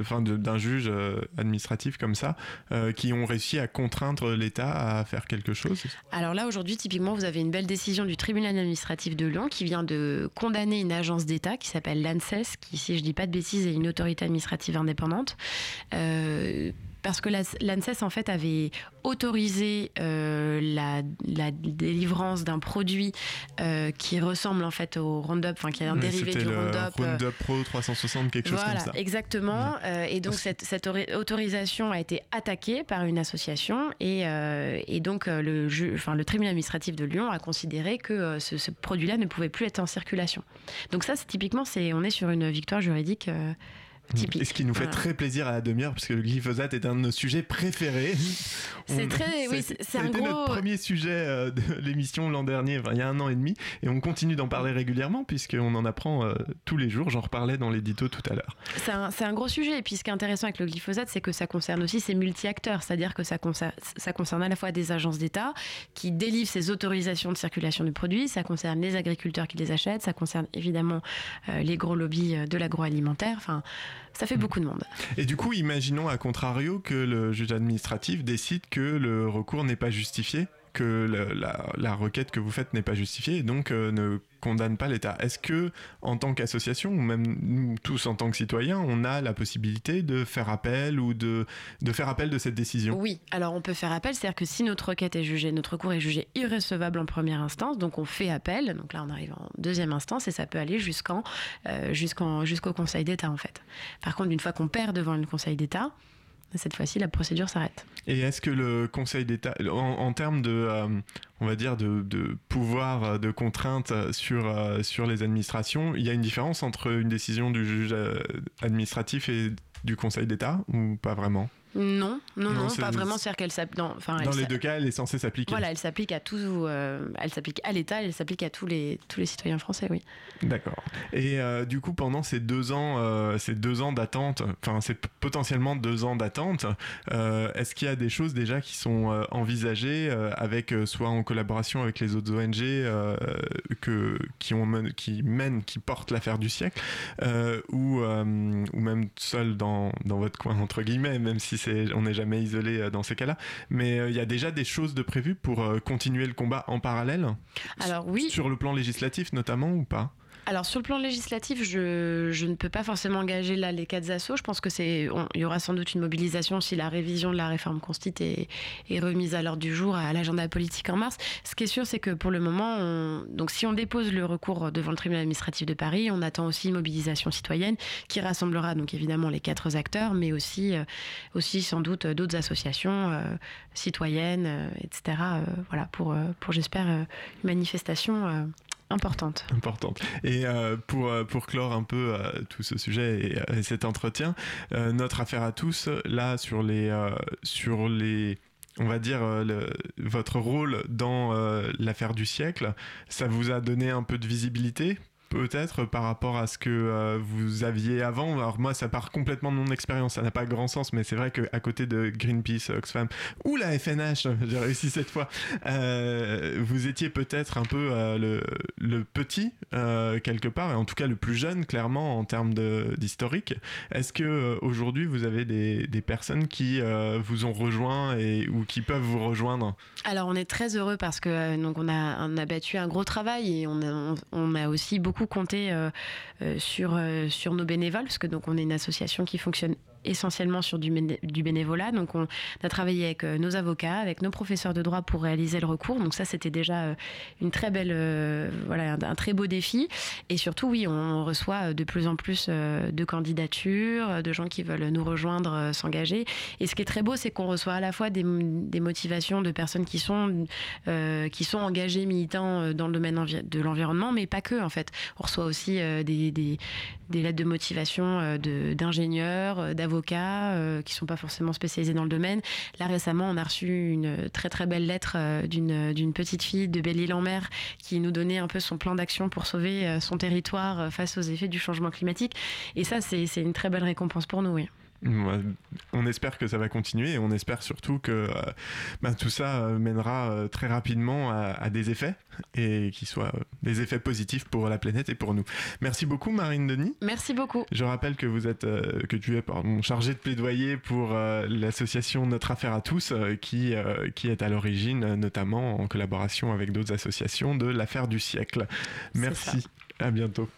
enfin d'un juge administratif comme ça, euh, qui ont réussi à contraindre l'État à faire quelque chose Alors là, aujourd'hui, typiquement, vous avez une belle décision du tribunal administratif de Lyon qui vient de condamner une agence d'État qui s'appelle l'ANSES, qui, si je dis pas de bêtises, est une autorité administrative indépendante. Euh, parce que l'ANSES en fait avait autorisé euh, la, délivrance d'un produit euh, qui ressemble en fait au Roundup, enfin qui est un dérivé du Roundup. Roundup Pro 360, quelque chose comme ça. Exactement. et donc cette, cette, autorisation a été attaquée par une association et, et donc le, enfin, le tribunal administratif de Lyon a considéré que ce, ce produit-là ne pouvait plus être en circulation. Donc ça, c'est typiquement, c'est on est sur une victoire juridique. Et ce qui nous fait très plaisir à la demi-heure, parce que le glyphosate est un de nos sujets préférés. C'est très, oui, c'est un gros. notre premier sujet euh, de l'émission l'an dernier, il y a un an et demi, et on continue d'en parler régulièrement, puisqu'on en apprend euh, tous les jours. J'en reparlais dans l'édito tout à l'heure. C'est un, un, gros sujet, et puis ce qui est intéressant avec le glyphosate, c'est que ça concerne aussi ces multi-acteurs, c'est-à-dire que ça concerne, ça concerne à la fois des agences d'État qui délivrent ces autorisations de circulation du produit, ça concerne les agriculteurs qui les achètent, ça concerne évidemment euh, les gros lobbies de l'agroalimentaire. Enfin, ça fait hmm. beaucoup de monde. Et du coup, imaginons à contrario que le juge administratif décide que le recours n'est pas justifié que la, requête que vous faites n'est pas justifiée et donc euh, ne condamne pas l'État. Est-ce que, en tant qu'association, ou même nous tous en tant que citoyens, on a la possibilité de faire appel ou de, faire appel de cette décision? Oui, alors on peut faire appel, c'est-à-dire que si notre requête est jugée, notre recours est jugé irrecevable en première instance, donc on fait appel, donc là on arrive en deuxième instance et ça peut aller jusqu'en, euh, jusqu'au Conseil d'État en fait. Par contre, une fois qu'on perd devant le Conseil d'État, cette fois-ci, la procédure s'arrête. Et est-ce que le Conseil d'État, en, termes de, euh, on va dire, de, pouvoir euh, de contrainte euh, sur les administrations, il y a une différence entre une décision du juge administratif et du Conseil d'État ou pas vraiment? Non, non, non, pas vraiment. C'est-à-dire qu'elle s'applique. Dans, dans les deux cas, elle est censée s'appliquer. Voilà, elle s'applique à tout. Euh, elle s'applique à l'État, elle s'applique à tous les tous les citoyens français, oui. D'accord. Et euh, du coup, pendant ces deux ans, euh, ces deux ans d'attente, enfin, c'est potentiellement deux ans d'attente. Est-ce qu'il y a des choses déjà qui sont envisagées avec soit en collaboration avec les autres ONG que qui ont qui mènent, qui portent l'affaire du siècle, ou ou même seul dans dans votre coin entre guillemets, même si on n'est jamais isolé euh, dans ces cas-là. Mais euh, il y a déjà des choses de prévues pour euh, continuer le combat en parallèle? Alors oui. Sur le plan législatif notamment ou pas? Alors sur le plan législatif, je, ne peux pas forcément engager là les quatre assauts. Je pense que c'est, il y aura sans doute une mobilisation si la révision de la réforme constite est, remise à l'ordre du jour à l'agenda politique en mars. Ce qui est sûr, c'est que pour le moment, donc si on dépose le recours devant le tribunal administratif de Paris, on attend aussi une mobilisation citoyenne qui rassemblera donc évidemment les quatre acteurs, mais aussi, euh, aussi sans doute d'autres associations euh, citoyennes, euh, etc. voilà pour, pour j'espère une manifestation Importante. Importante. Et euh, pour, euh, pour clore un peu euh, tout ce sujet et, cet entretien, notre affaire à tous, là, sur les, sur les on va dire, votre rôle dans l'affaire du siècle, ça vous a donné un peu de visibilité? Peut-être par rapport à ce que euh, vous aviez avant. Alors moi, ça part complètement de mon expérience, ça n'a pas grand sens, mais c'est vrai qu'à côté de Greenpeace, Oxfam ou la FNH, j'ai réussi cette fois, euh, vous étiez peut-être un peu euh, le, le, petit quelque part, et en tout cas le plus jeune, clairement, en termes d'historique. Est-ce que aujourd'hui vous avez des, des personnes qui vous ont rejoint et, ou qui peuvent vous rejoindre? Alors on est très heureux parce que donc on a, on a battu un gros travail et on on a aussi beaucoup compter euh, euh, sur, euh, sur nos bénévoles, parce que donc on est une association qui fonctionne essentiellement sur du, bénévolat. Donc, on a travaillé avec euh, nos avocats, avec nos professeurs de droit pour réaliser le recours. Donc, ça, c'était déjà euh, une très belle, euh, voilà, un, très beau défi. Et surtout, oui, on reçoit de plus en plus de candidatures, de gens qui veulent nous rejoindre, s'engager. Et ce qui est très beau, c'est qu'on reçoit à la fois des, motivations de personnes qui sont, qui sont engagées, militants dans le domaine de l'environnement, mais pas que, en fait. On reçoit aussi des, des lettres de motivation d'ingénieurs, d'avocats avocats euh, qui sont pas forcément spécialisés dans le domaine. Là récemment, on a reçu une très très belle lettre euh, d'une petite fille de Belle-Île-en-Mer qui nous donnait un peu son plan d'action pour sauver euh, son territoire face aux effets du changement climatique. Et ça, c'est une très belle récompense pour nous. Oui. On espère que ça va continuer et on espère surtout que euh, bah, tout ça euh, mènera euh, très rapidement à, des effets et qui soient des effets positifs pour la planète et pour nous. Merci beaucoup Marine Denis. Merci beaucoup. Je rappelle que vous êtes que tu es pardon, chargée de plaidoyer pour l'association Notre Affaire à tous qui qui est à l'origine notamment en collaboration avec d'autres associations de l'affaire du siècle. Merci. À bientôt.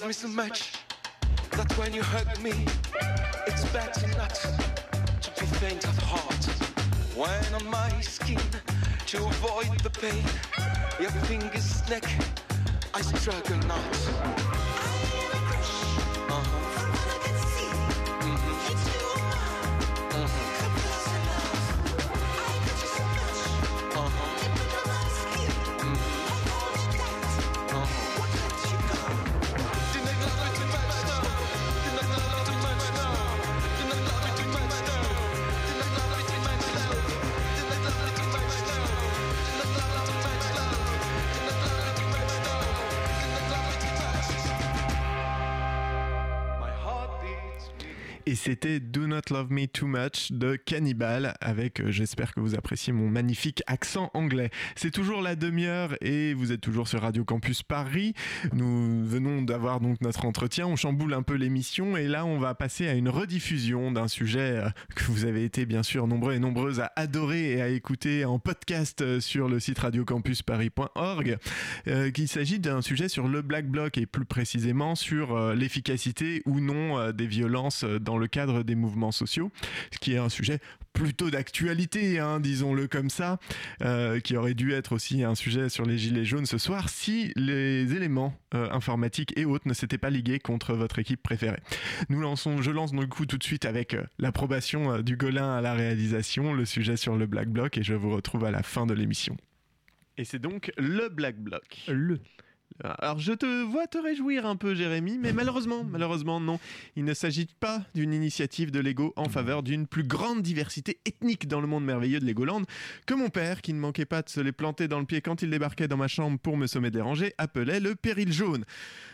Love me so much that when you hug me, it's better not to be faint of heart. When on my skin, to avoid the pain, your fingers neck, I struggle not. C'était Not Love Me Too Much de Cannibal avec, euh, j'espère que vous appréciez mon magnifique accent anglais. C'est toujours la demi-heure et vous êtes toujours sur Radio Campus Paris. Nous venons d'avoir donc notre entretien, on chamboule un peu l'émission et là on va passer à une rediffusion d'un sujet euh, que vous avez été bien sûr nombreux et nombreuses à adorer et à écouter en podcast euh, sur le site radiocampusparis.org. Euh, qu'il s'agit d'un sujet sur le Black Bloc et plus précisément sur l'efficacité ou non des violences dans le cadre des mouvements sociaux, ce qui est un sujet plutôt d'actualité, hein, disons-le comme ça, euh, qui aurait dû être aussi un sujet sur les gilets jaunes ce soir si les éléments euh, informatiques et autres ne s'étaient pas ligués contre votre équipe préférée. Nous lançons, je lance donc coup tout de suite avec euh, l'approbation du Golin à la réalisation, le sujet sur le Black Bloc, et je vous retrouve à la fin de l'émission. Et c'est donc le Black Bloc. Le. Alors je te vois te réjouir un peu Jérémy, mais malheureusement, malheureusement non, il ne s'agit pas d'une initiative de Lego en faveur d'une plus grande diversité ethnique dans le monde merveilleux de Legoland que mon père, qui ne manquait pas de se les planter dans le pied quand il débarquait dans ma chambre pour me sommer déranger, appelait le péril jaune.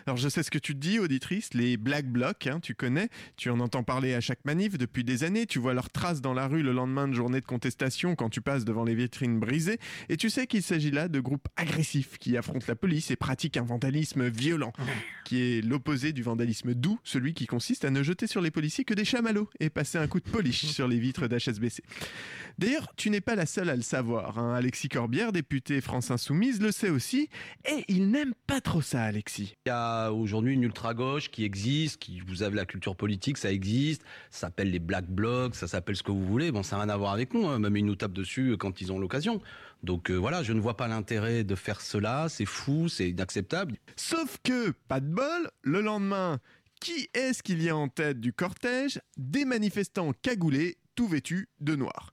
Alors je sais ce que tu te dis, auditrice, les Black Blocs, hein, tu connais, tu en entends parler à chaque manif depuis des années, tu vois leurs traces dans la rue le lendemain de journée de contestation quand tu passes devant les vitrines brisées, et tu sais qu'il s'agit là de groupes agressifs qui affrontent la police et pratiquent un vandalisme violent, qui est l'opposé du vandalisme doux, celui qui consiste à ne jeter sur les policiers que des chamallows et passer un coup de polish sur les vitres d'HSBC. D'ailleurs, tu n'es pas la seule à le savoir. Hein. Alexis Corbière, député France Insoumise, le sait aussi, et il n'aime pas trop ça, Alexis. Il y a aujourd'hui une ultra-gauche qui existe, qui vous avez la culture politique, ça existe, ça s'appelle les Black Blocs, ça s'appelle ce que vous voulez, bon, ça n'a rien à voir avec nous, hein. même ils nous tapent dessus quand ils ont l'occasion. Donc euh, voilà, je ne vois pas l'intérêt de faire cela, c'est fou, c'est inacceptable. Sauf que, pas de bol, le lendemain, qui est-ce qu'il y a en tête du cortège Des manifestants cagoulés tout vêtus de noir.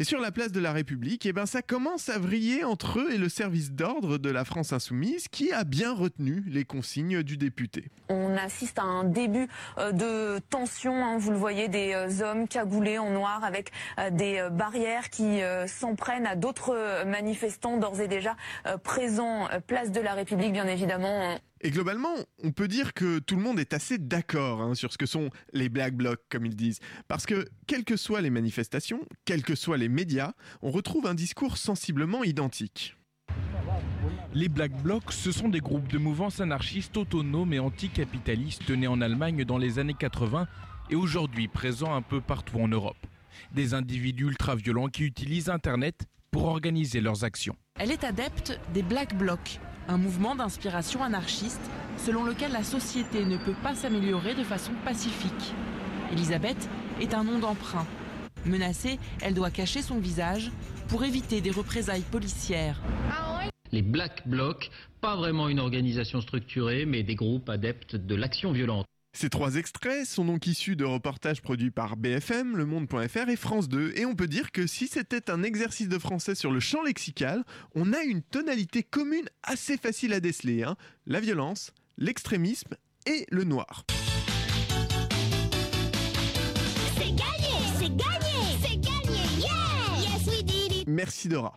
Et sur la place de la République, eh ben, ça commence à vriller entre eux et le service d'ordre de la France insoumise qui a bien retenu les consignes du député. On assiste à un début euh, de tension, hein. vous le voyez, des euh, hommes cagoulés en noir avec euh, des barrières qui s'en prennent à d'autres manifestants d'ores et déjà présents place de la République, bien évidemment. Et globalement, on peut dire que tout le monde est assez d'accord hein, sur ce que sont les Black Blocs, comme ils disent. Parce que, quelles que soient les manifestations, quels que soient les médias, on retrouve un discours sensiblement identique. Les Black Blocs, ce sont des groupes de mouvance anarchistes autonomes et anticapitalistes nés en Allemagne dans les années 80 et aujourd'hui présents un peu partout en Europe. Des individus ultra-violents qui utilisent Internet pour organiser leurs actions. Elle est adepte des Black Blocs, un mouvement d'inspiration anarchiste selon lequel la société ne peut pas s'améliorer de façon pacifique. Elisabeth est un nom d'emprunt. Menacée, elle doit cacher son visage pour éviter des représailles policières. Les Black Blocs, pas vraiment une organisation structurée, mais des groupes adeptes de l'action violente. Ces trois extraits sont donc issus de reportages produits par BFM, Le Monde.fr et France 2. Et on peut dire que si c'était un exercice de français sur le champ lexical, on a une tonalité commune assez facile à déceler. Hein. la violence, l'extrémisme et le noir. Merci Dora.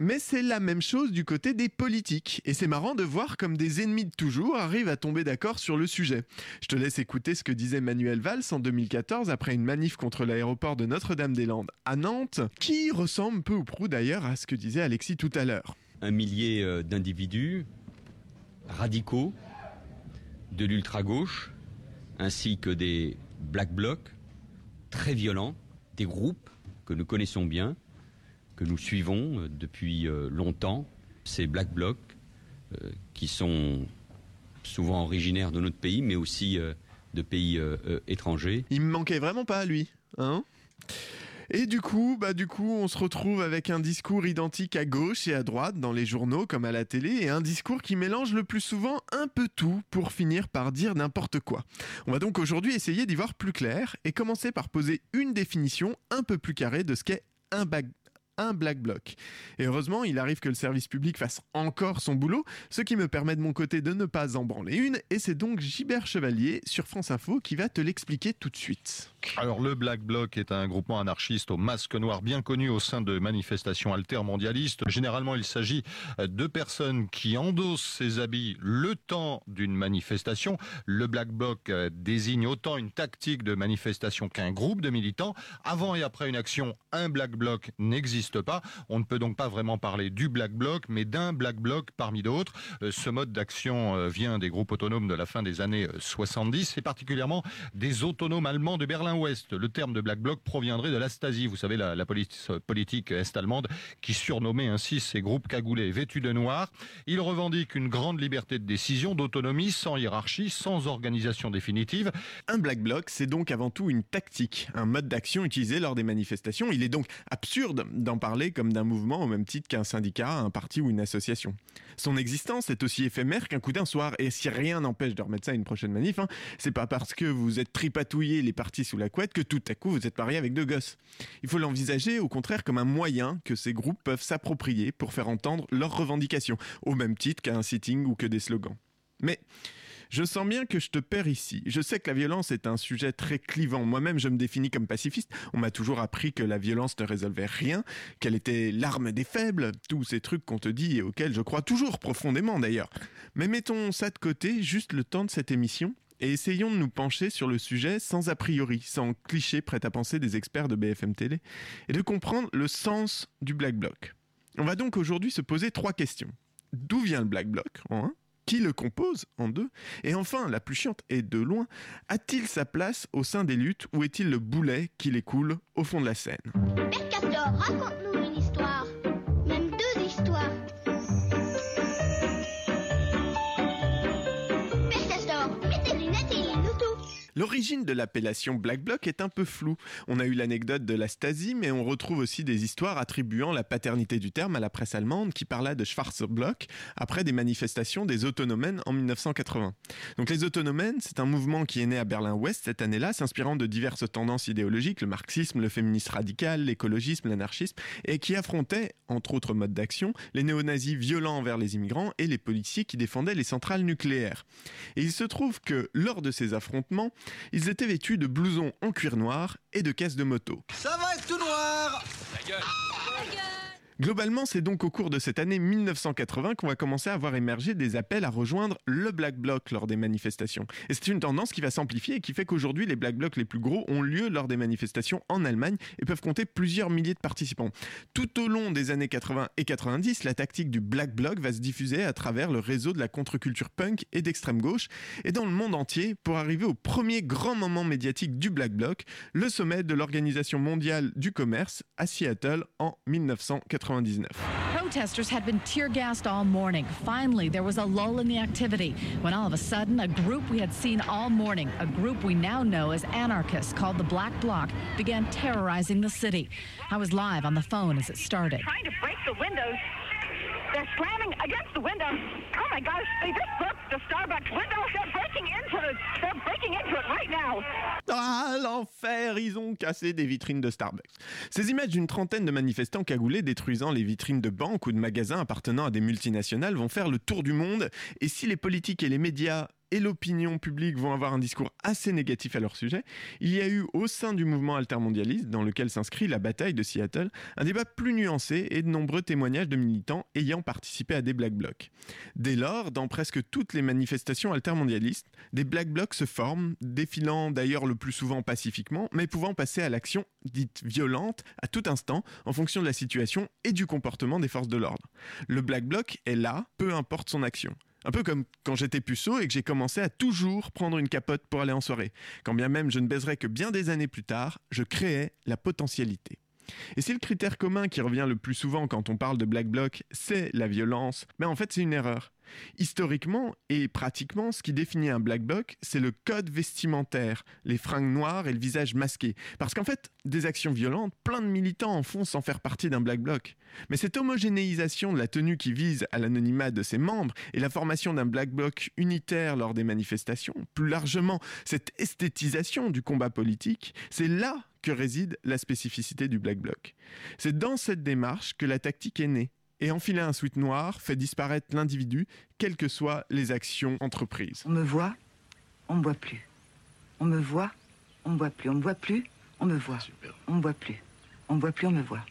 Mais c'est la même chose du côté des politiques. Et c'est marrant de voir comme des ennemis de toujours arrivent à tomber d'accord sur le sujet. Je te laisse écouter ce que disait Manuel Valls en 2014 après une manif contre l'aéroport de Notre-Dame-des-Landes à Nantes, qui ressemble peu ou prou d'ailleurs à ce que disait Alexis tout à l'heure. Un millier euh, d'individus radicaux de l'ultra-gauche, ainsi que des black blocs très violents, des groupes que nous connaissons bien, que nous suivons euh, depuis euh, longtemps, ces black blocs euh, qui sont souvent originaires de notre pays, mais aussi de pays étrangers. Il me manquait vraiment pas lui, hein? Et du coup, bah du coup, on se retrouve avec un discours identique à gauche et à droite dans les journaux comme à la télé et un discours qui mélange le plus souvent un peu tout pour finir par dire n'importe quoi. On va donc aujourd'hui essayer d'y voir plus clair et commencer par poser une définition un peu plus carrée de ce qu'est un, un black bloc. Et heureusement, il arrive que le service public fasse encore son boulot, ce qui me permet de mon côté de ne pas en branler une, et c'est donc Gibert Chevalier sur France Info qui va te l'expliquer tout de suite. Alors le Black Bloc est un groupement anarchiste au masque noir bien connu au sein de manifestations altermondialistes. Généralement, il s'agit de personnes qui endossent ces habits le temps d'une manifestation. Le Black Bloc euh, désigne autant une tactique de manifestation qu'un groupe de militants. Avant et après une action, un Black Bloc n'existe On ne peut donc pas vraiment parler du Black Bloc, mais d'un Black Bloc parmi d'autres. Euh, ce mode d'action euh, vient des groupes autonomes de la fin des années 70 euh, et particulièrement des autonomes allemands de Berlin-Ouest. Le terme de Black Bloc proviendrait de la Stasi, vous savez, la, politique est-allemande qui surnommait ainsi ces groupes cagoulés vêtus de noir. Ils revendiquent une grande liberté de décision, d'autonomie, sans hiérarchie, sans organisation définitive. Un Black Bloc, c'est donc avant tout une tactique, un mode d'action utilisé lors des manifestations. Il est donc absurde parler comme d'un mouvement au même titre qu'un syndicat, un parti ou une association. Son existence est aussi éphémère qu'un coup d'un soir, et si rien n'empêche de remettre ça à une prochaine manif, hein, c'est pas parce que vous êtes tripatouillé les partis sous la couette que tout à coup vous êtes marié avec deux gosses. Il faut l'envisager au contraire comme un moyen que ces groupes peuvent s'approprier pour faire entendre leurs revendications, au même titre qu'un sitting ou que des slogans. Mais je sens bien que je te perds ici. Je sais que la violence est un sujet très clivant. Moi-même, je me définis comme pacifiste. On m'a toujours appris que la violence ne résolvait rien, qu'elle était l'arme des faibles, tous ces trucs qu'on te dit et auxquels je crois toujours profondément d'ailleurs. Mais mettons ça de côté, juste le temps de cette émission, et essayons de nous pencher sur le sujet sans a priori, sans cliché prêt à penser des experts de BFM Télé, et de comprendre le sens du Black Bloc. On va donc aujourd'hui se poser trois questions. D'où vient le Black Bloc qui le compose en deux. Et enfin, la plus chiante et de loin, a-t-il sa place au sein des luttes ou est-il le boulet qui les coule au fond de la scène? L'origine de l'appellation Black Bloc est un peu floue. On a eu l'anecdote de la Stasi, mais on retrouve aussi des histoires attribuant la paternité du terme à la presse allemande qui parla de Schwarzblock après des manifestations des autonomènes en 1980. Donc les autonomènes, c'est un mouvement qui est né à Berlin-Ouest cette année-là, s'inspirant de diverses tendances idéologiques, le marxisme, le féminisme radical, l'écologisme, l'anarchisme, et qui affrontait, entre autres modes d'action, les néo-nazis violents envers les immigrants et les policiers qui défendaient les centrales nucléaires. Et il se trouve que lors de ces affrontements, ils étaient vêtus de blousons en cuir noir et de caisses de moto. Ça va être tout noir Globalement, c'est donc au cours de cette année 1980 qu'on va commencer à voir émerger des appels à rejoindre le Black Bloc lors des manifestations. Et c'est une tendance qui va s'amplifier et qui fait qu'aujourd'hui, les Black Blocs les plus gros ont lieu lors des manifestations en Allemagne et peuvent compter plusieurs milliers de participants. Tout au long des années 80 et 90, la tactique du Black Bloc va se diffuser à travers le réseau de la contre-culture punk et d'extrême gauche et dans le monde entier pour arriver au premier grand moment médiatique du Black Bloc, le sommet de l'Organisation mondiale du commerce à Seattle en 1990. 1999. Protesters had been tear gassed all morning. Finally, there was a lull in the activity when all of a sudden, a group we had seen all morning, a group we now know as anarchists called the Black Bloc, began terrorizing the city. I was live on the phone as it started. trying to break the windows. They're slamming against the windows. Oh my gosh, they just broke the Starbucks windows. They're breaking into it. They're breaking into it right now. Ah, l'enfer Ils ont cassé des vitrines de Starbucks. Ces images d'une trentaine de manifestants cagoulés détruisant les vitrines de banques ou de magasins appartenant à des multinationales vont faire le tour du monde. Et si les politiques et les médias et l'opinion publique vont avoir un discours assez négatif à leur sujet, il y a eu au sein du mouvement altermondialiste, dans lequel s'inscrit la bataille de Seattle, un débat plus nuancé et de nombreux témoignages de militants ayant participé à des Black Blocs. Dès lors, dans presque toutes les manifestations altermondialistes, des Black Blocs se forment, défilant d'ailleurs le plus souvent pacifiquement, mais pouvant passer à l'action dite violente à tout instant en fonction de la situation et du comportement des forces de l'ordre. Le Black Bloc est là, peu importe son action. Un peu comme quand j'étais puceau et que j'ai commencé à toujours prendre une capote pour aller en soirée. Quand bien même je ne baiserais que bien des années plus tard, je créais la potentialité. Et si le critère commun qui revient le plus souvent quand on parle de Black Bloc, c'est la violence, mais en fait c'est une erreur. Historiquement et pratiquement, ce qui définit un Black Bloc, c'est le code vestimentaire, les fringues noires et le visage masqué. Parce qu'en fait, des actions violentes, plein de militants en font sans faire partie d'un Black Bloc. Mais cette homogénéisation de la tenue qui vise à l'anonymat de ses membres et la formation d'un Black Bloc unitaire lors des manifestations, plus largement cette esthétisation du combat politique, c'est là que réside la spécificité du Black Bloc. C'est dans cette démarche que la tactique est née. Et enfiler un sweat noir fait disparaître l'individu, quelles que soient les actions entreprises. On me voit, on me voit plus. On me voit, on me voit plus. On me voit plus, on me voit. On me voit plus. On me voit plus, on me voit.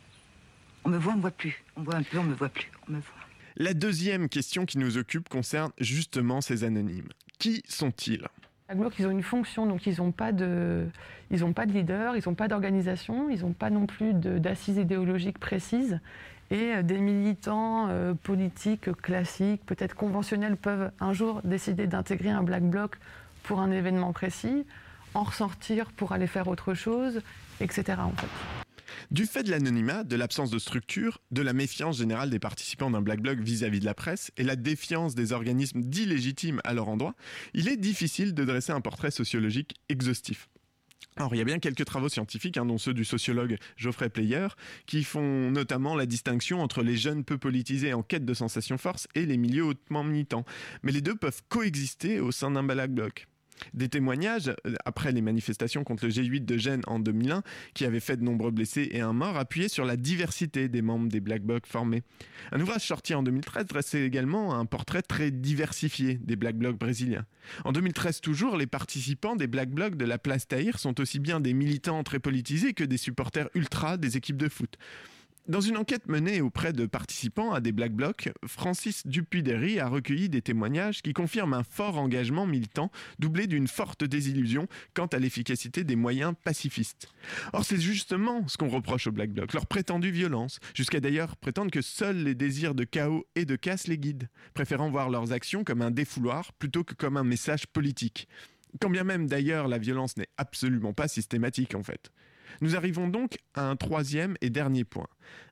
On me voit, on me voit plus. On me voit un peu, on me voit plus. On me voit. La deuxième question qui nous occupe concerne justement ces anonymes. Qui sont-ils? Ils ont une fonction, donc ils n'ont pas de, pas de leader, ils n'ont pas d'organisation, ils n'ont pas non plus d'assises idéologiques précises. Et euh, des militants euh, politiques classiques, peut-être conventionnels, peuvent un jour décider d'intégrer un Black Bloc pour un événement précis, en ressortir pour aller faire autre chose, etc. Du fait de l'anonymat, de l'absence de structure, de la méfiance générale des participants d'un Black Bloc vis-à-vis de la presse et la défiance des organismes dits légitimes à leur endroit, il est difficile de dresser un portrait sociologique exhaustif. Alors, il y a bien quelques travaux scientifiques, hein, dont ceux du sociologue Geoffrey Player, qui font notamment la distinction entre les jeunes peu politisés en quête de sensations force et les milieux hautement militants. Mais les deux peuvent coexister au sein d'un Black Bloc. Des témoignages, euh, après les manifestations contre le G8 de Gênes en 2001, qui avait fait de nombreux blessés et un mort, appuyaient sur la diversité des membres des Black Blocs formés. Un ouvrage sorti en 2013 dressait également un portrait très diversifié des Black Blocs brésiliens. En 2013 toujours, les participants des Black Blocs de la place Tahir sont aussi bien des militants très politisés que des supporters ultra des équipes de foot. Dans une enquête menée auprès de participants à des Black Blocs, Francis Dupuy-Derry a recueilli des témoignages qui confirment un fort engagement militant doublé d'une forte désillusion quant à l'efficacité des moyens pacifistes. Or, c'est justement ce qu'on reproche aux Black Blocs, leur prétendue violence, jusqu'à d'ailleurs prétendre que seuls les désirs de chaos et de casse les guident, préférant voir leurs actions comme un défouloir plutôt que comme un message politique. Quand bien même d'ailleurs la violence n'est absolument pas systématique en fait. Nous arrivons donc à un troisième et dernier point.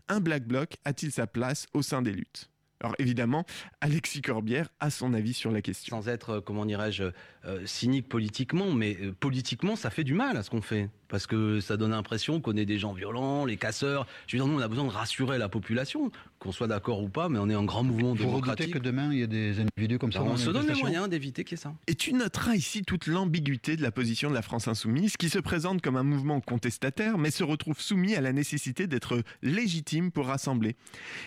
Un Black Bloc a-t-il sa place au sein des luttes? Alors évidemment, Alexis Corbière a son avis sur la question. Sans être, euh, comment dirais-je, euh, cynique politiquement, mais euh, politiquement, ça fait du mal à ce qu'on fait. Parce que ça donne l'impression qu'on est des gens violents, les casseurs. Je veux dire, nous, on a besoin de rassurer la population, qu'on soit d'accord ou pas, mais on est un grand mouvement Vous démocratique. que demain, il y ait des individus comme ça Ben, dans on se donne les moyens d'éviter qu'il y ait ça. Et tu noteras ici toute l'ambiguïté de la position de la France insoumise, qui se présente comme un mouvement contestataire, mais se retrouve soumis à la nécessité d'être légitime pour rassembler.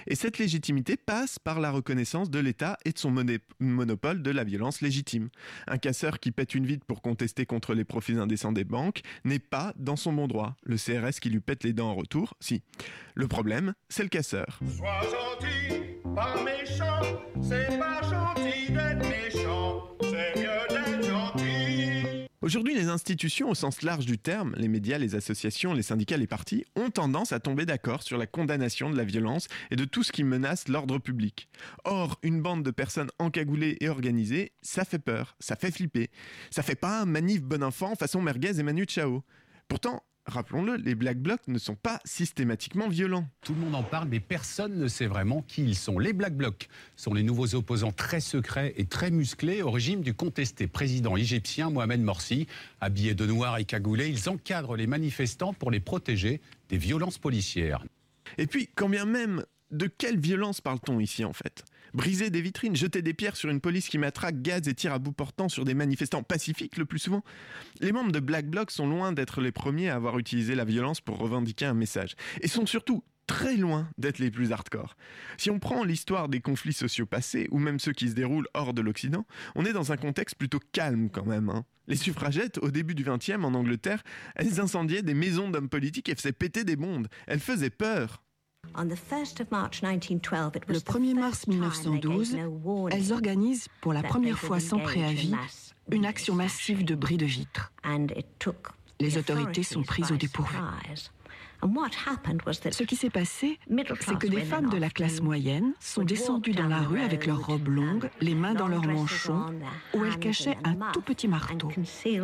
Et cette légitimité passe par la reconnaissance de l'État et de son monopole de la violence légitime. Un casseur qui pète une vitre pour contester contre les profits indécents des banques n'est pas dans son bon droit. Le CRS qui lui pète les dents en retour, si. Le problème, c'est le casseur. Sois gentil, pas méchant, c'est pas gentil d'être méchant, c'est mieux. Aujourd'hui, les institutions au sens large du terme, les médias, les associations, les syndicats, les partis, ont tendance à tomber d'accord sur la condamnation de la violence et de tout ce qui menace l'ordre public. Or, une bande de personnes encagoulées et organisées, ça fait peur, ça fait flipper. Ça fait pas un manif bon enfant façon merguez et Manu Chao. Pourtant, rappelons-le, les Black Blocs ne sont pas systématiquement violents. Tout le monde en parle, mais personne ne sait vraiment qui ils sont. Les Black Blocs sont les nouveaux opposants très secrets et très musclés au régime du contesté président égyptien Mohamed Morsi. Habillés de noir et cagoulés, ils encadrent les manifestants pour les protéger des violences policières. Et puis, quand bien même, de quelle violence parle-t-on ici en fait? Briser des vitrines, jeter des pierres sur une police qui matraque, gaz et tire à bout portant sur des manifestants pacifiques le plus souvent. Les membres de Black Bloc sont loin d'être les premiers à avoir utilisé la violence pour revendiquer un message. Et sont surtout très loin d'être les plus hardcore. Si on prend l'histoire des conflits sociaux passés, ou même ceux qui se déroulent hors de l'Occident, on est dans un contexte plutôt calme quand même. hein. Les suffragettes, au début du XXe en Angleterre, elles incendiaient des maisons d'hommes politiques et faisaient péter des bombes. Elles faisaient peur. Le 1er mars 1912, elles organisent pour la première fois sans préavis une action massive de bris de vitres. Les autorités sont prises au dépourvu. Ce qui s'est passé, c'est que des femmes de la classe moyenne sont descendues dans la rue avec leurs robes longues, les mains dans leurs manchons, où elles cachaient un tout petit marteau. Et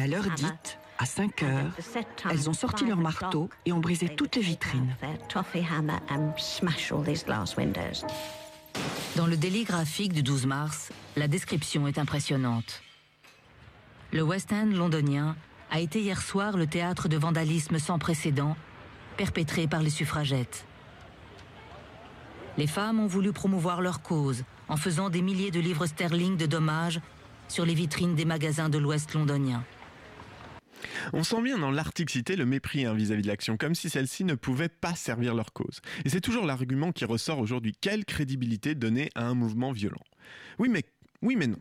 à l'heure dite, à 5 heures, elles ont sorti leur marteau et ont brisé toutes les vitrines. Dans le délit graphique du 12 mars, la description est impressionnante. Le West End londonien a été hier soir le théâtre de vandalisme sans précédent perpétré par les suffragettes. Les femmes ont voulu promouvoir leur cause en faisant des milliers de livres sterling de dommages sur les vitrines des magasins de l'Ouest londonien. On sent bien dans l'article cité le mépris hein, vis-à-vis de l'action, comme si celle-ci ne pouvait pas servir leur cause. Et c'est toujours l'argument qui ressort aujourd'hui. Quelle crédibilité donner à un mouvement violent? Oui, mais oui, mais non.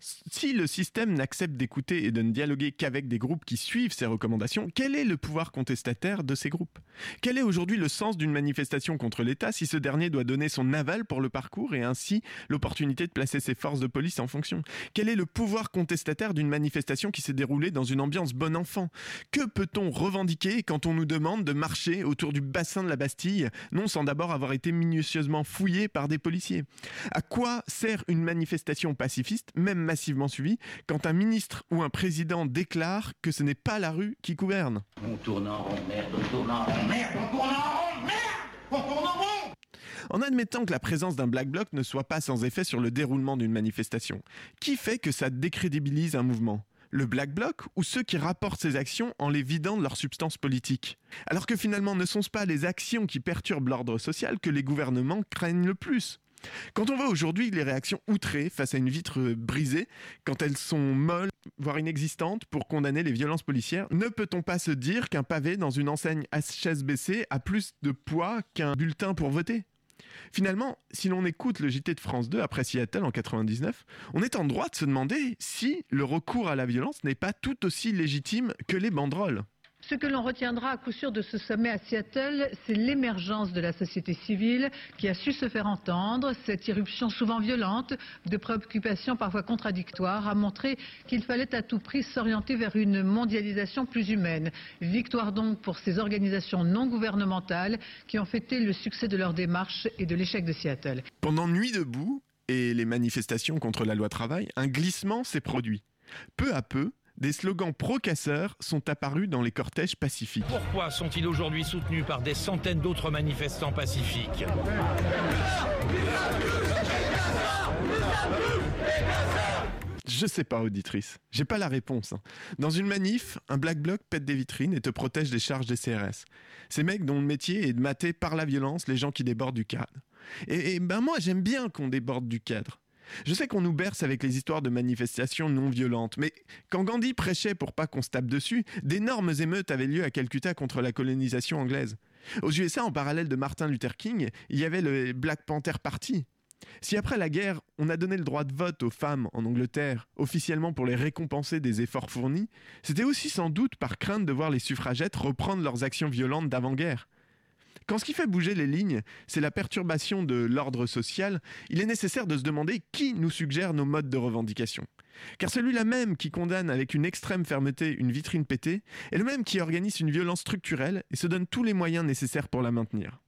Si le système n'accepte d'écouter et de ne dialoguer qu'avec des groupes qui suivent ses recommandations, quel est le pouvoir contestataire de ces groupes? Quel est aujourd'hui le sens d'une manifestation contre l'État si ce dernier doit donner son aval pour le parcours et ainsi l'opportunité de placer ses forces de police en fonction? Quel est le pouvoir contestataire d'une manifestation qui s'est déroulée dans une ambiance bon enfant? Que peut-on revendiquer quand on nous demande de marcher autour du bassin de la Bastille, non sans d'abord avoir été minutieusement fouillé par des policiers? À quoi sert une manifestation pacifiste, même massivement suivie, quand un ministre ou un président déclare que ce n'est pas la rue qui gouverne. On tourne en rond, merde, on tourne en rond, merde, on tourne en rond, merde, on tourne en rond. En admettant que la présence d'un black bloc ne soit pas sans effet sur le déroulement d'une manifestation, qui fait que ça décrédibilise un mouvement? Le Black Bloc ou ceux qui rapportent ces actions en les vidant de leur substance politique? Alors que finalement ne sont-ce pas les actions qui perturbent l'ordre social que les gouvernements craignent le plus? Quand on voit aujourd'hui les réactions outrées face à une vitre brisée, quand elles sont molles, voire inexistantes, pour condamner les violences policières, ne peut-on pas se dire qu'un pavé dans une enseigne HSBC a plus de poids qu'un bulletin pour voter? Finalement, si l'on écoute le JT de France 2 après Seattle en 99, on est en droit de se demander si le recours à la violence n'est pas tout aussi légitime que les banderoles. Ce que l'on retiendra à coup sûr de ce sommet à Seattle, c'est l'émergence de la société civile qui a su se faire entendre. Cette irruption souvent violente, de préoccupations parfois contradictoires, a montré qu'il fallait à tout prix s'orienter vers une mondialisation plus humaine. Victoire donc pour ces organisations non gouvernementales qui ont fêté le succès de leur démarche et de l'échec de Seattle. Pendant Nuit debout et les manifestations contre la loi travail, un glissement s'est produit. Peu à peu, des slogans pro-casseurs sont apparus dans les cortèges pacifiques. Pourquoi sont-ils aujourd'hui soutenus par des centaines d'autres manifestants pacifiques Je sais pas, auditrice. J'ai pas la réponse. hein. Dans une manif, un black bloc pète des vitrines et te protège des charges des CRS. Ces mecs dont le métier est de mater par la violence les gens qui débordent du cadre. Et, et ben moi, j'aime bien qu'on déborde du cadre. Je sais qu'on nous berce avec les histoires de manifestations non violentes, mais quand Gandhi prêchait pour pas qu'on se tape dessus, d'énormes émeutes avaient lieu à Calcutta contre la colonisation anglaise. Aux USA, en parallèle de Martin Luther King, il y avait le Black Panther Party. Si après la guerre, on a donné le droit de vote aux femmes en Angleterre, officiellement pour les récompenser des efforts fournis, c'était aussi sans doute par crainte de voir les suffragettes reprendre leurs actions violentes d'avant-guerre. Quand ce qui fait bouger les lignes, c'est la perturbation de l'ordre social, il est nécessaire de se demander qui nous suggère nos modes de revendication. Car celui-là même qui condamne avec une extrême fermeté une vitrine pétée est le même qui organise une violence structurelle et se donne tous les moyens nécessaires pour la maintenir.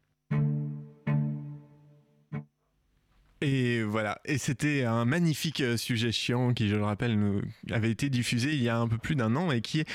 Et voilà, et c'était un magnifique euh, sujet chiant qui, je le rappelle, avait été diffusé il y a un peu plus d'un an et qui est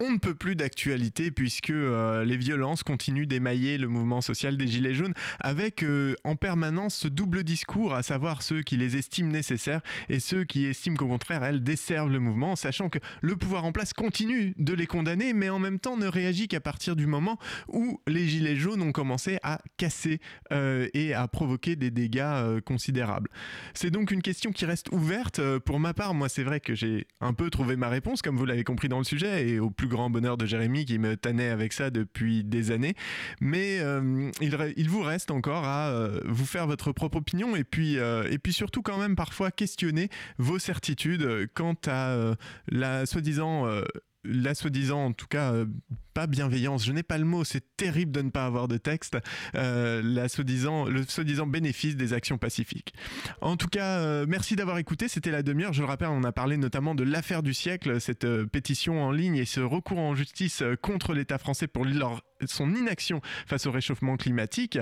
on ne peut plus d'actualité puisque euh, les violences continuent d'émailler le mouvement social des Gilets jaunes avec euh, en permanence ce double discours, à savoir ceux qui les estiment nécessaires et ceux qui estiment qu'au contraire elles desservent le mouvement, sachant que le pouvoir en place continue de les condamner mais en même temps ne réagit qu'à partir du moment où les Gilets jaunes ont commencé à casser euh, et à provoquer des dégâts considérables. C'est donc une question qui reste ouverte. Pour ma part, moi c'est vrai que j'ai un peu trouvé ma réponse comme vous l'avez compris dans le sujet et au plus grand bonheur de Jérémy qui me tannait avec ça depuis des années. Mais euh, il, vous reste encore à euh, vous faire votre propre opinion et puis, euh, et puis surtout quand même parfois questionner vos certitudes quant à la soi-disant la soi-disant, en tout cas, bienveillance, je n'ai pas le mot, c'est terrible de ne pas avoir de texte, euh, la soi-disant, le soi-disant bénéfice des actions pacifiques. En tout cas, euh, merci d'avoir écouté, c'était la demi-heure, je le rappelle, on a parlé notamment de l'affaire du siècle, cette pétition en ligne et ce recours en justice contre l'État français pour leur son inaction face au réchauffement climatique.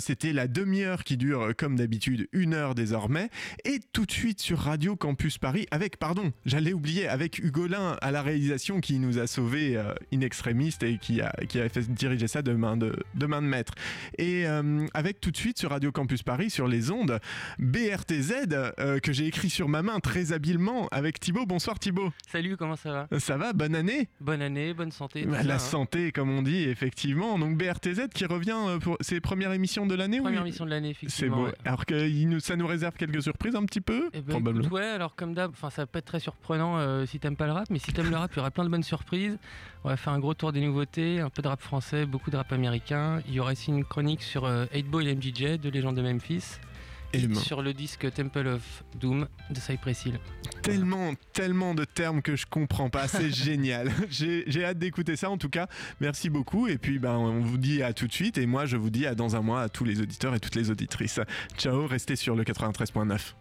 C'était la demi-heure qui dure, comme d'habitude, une heure désormais. Et tout de suite sur Radio Campus Paris, avec, pardon, j'allais oublier, avec Hugolin à la réalisation qui nous a sauvés euh, in extremis et qui a, qui a fait diriger ça de main de, de, main de maître. Et euh, avec tout de suite sur Radio Campus Paris, sur les ondes, BRTZ, euh, que j'ai écrit sur ma main très habilement avec Thibaut. Bonsoir Thibaut. Salut, comment ça va? Ça va, bonne année? Bonne année, bonne santé. Bah, la hein. santé, comme on dit, effectivement. Donc BRTZ qui revient pour ses premières émissions de l'année Première émission de l'année, effectivement. C'est beau. Alors que nous, ça nous réserve quelques surprises un petit peu eh ben, Probablement. ouais, alors comme d'hab, ça peut être très surprenant si t'aimes pas le rap, mais si t'aimes le rap, il y aura plein de bonnes surprises. On va faire un gros tour des nouveautés, un peu de rap français, beaucoup de rap américain. Il y aura aussi une chronique sur 8-Ball et MJJ, de Légende de Memphis. Et sur le disque Temple of Doom de Cypress Hill. Tellement, tellement de termes que je comprends pas, c'est génial. J'ai hâte d'écouter ça en tout cas. Merci beaucoup et puis ben on vous dit à tout de suite et moi je vous dis à dans un mois à tous les auditeurs et toutes les auditrices. Ciao, restez sur le 93.9.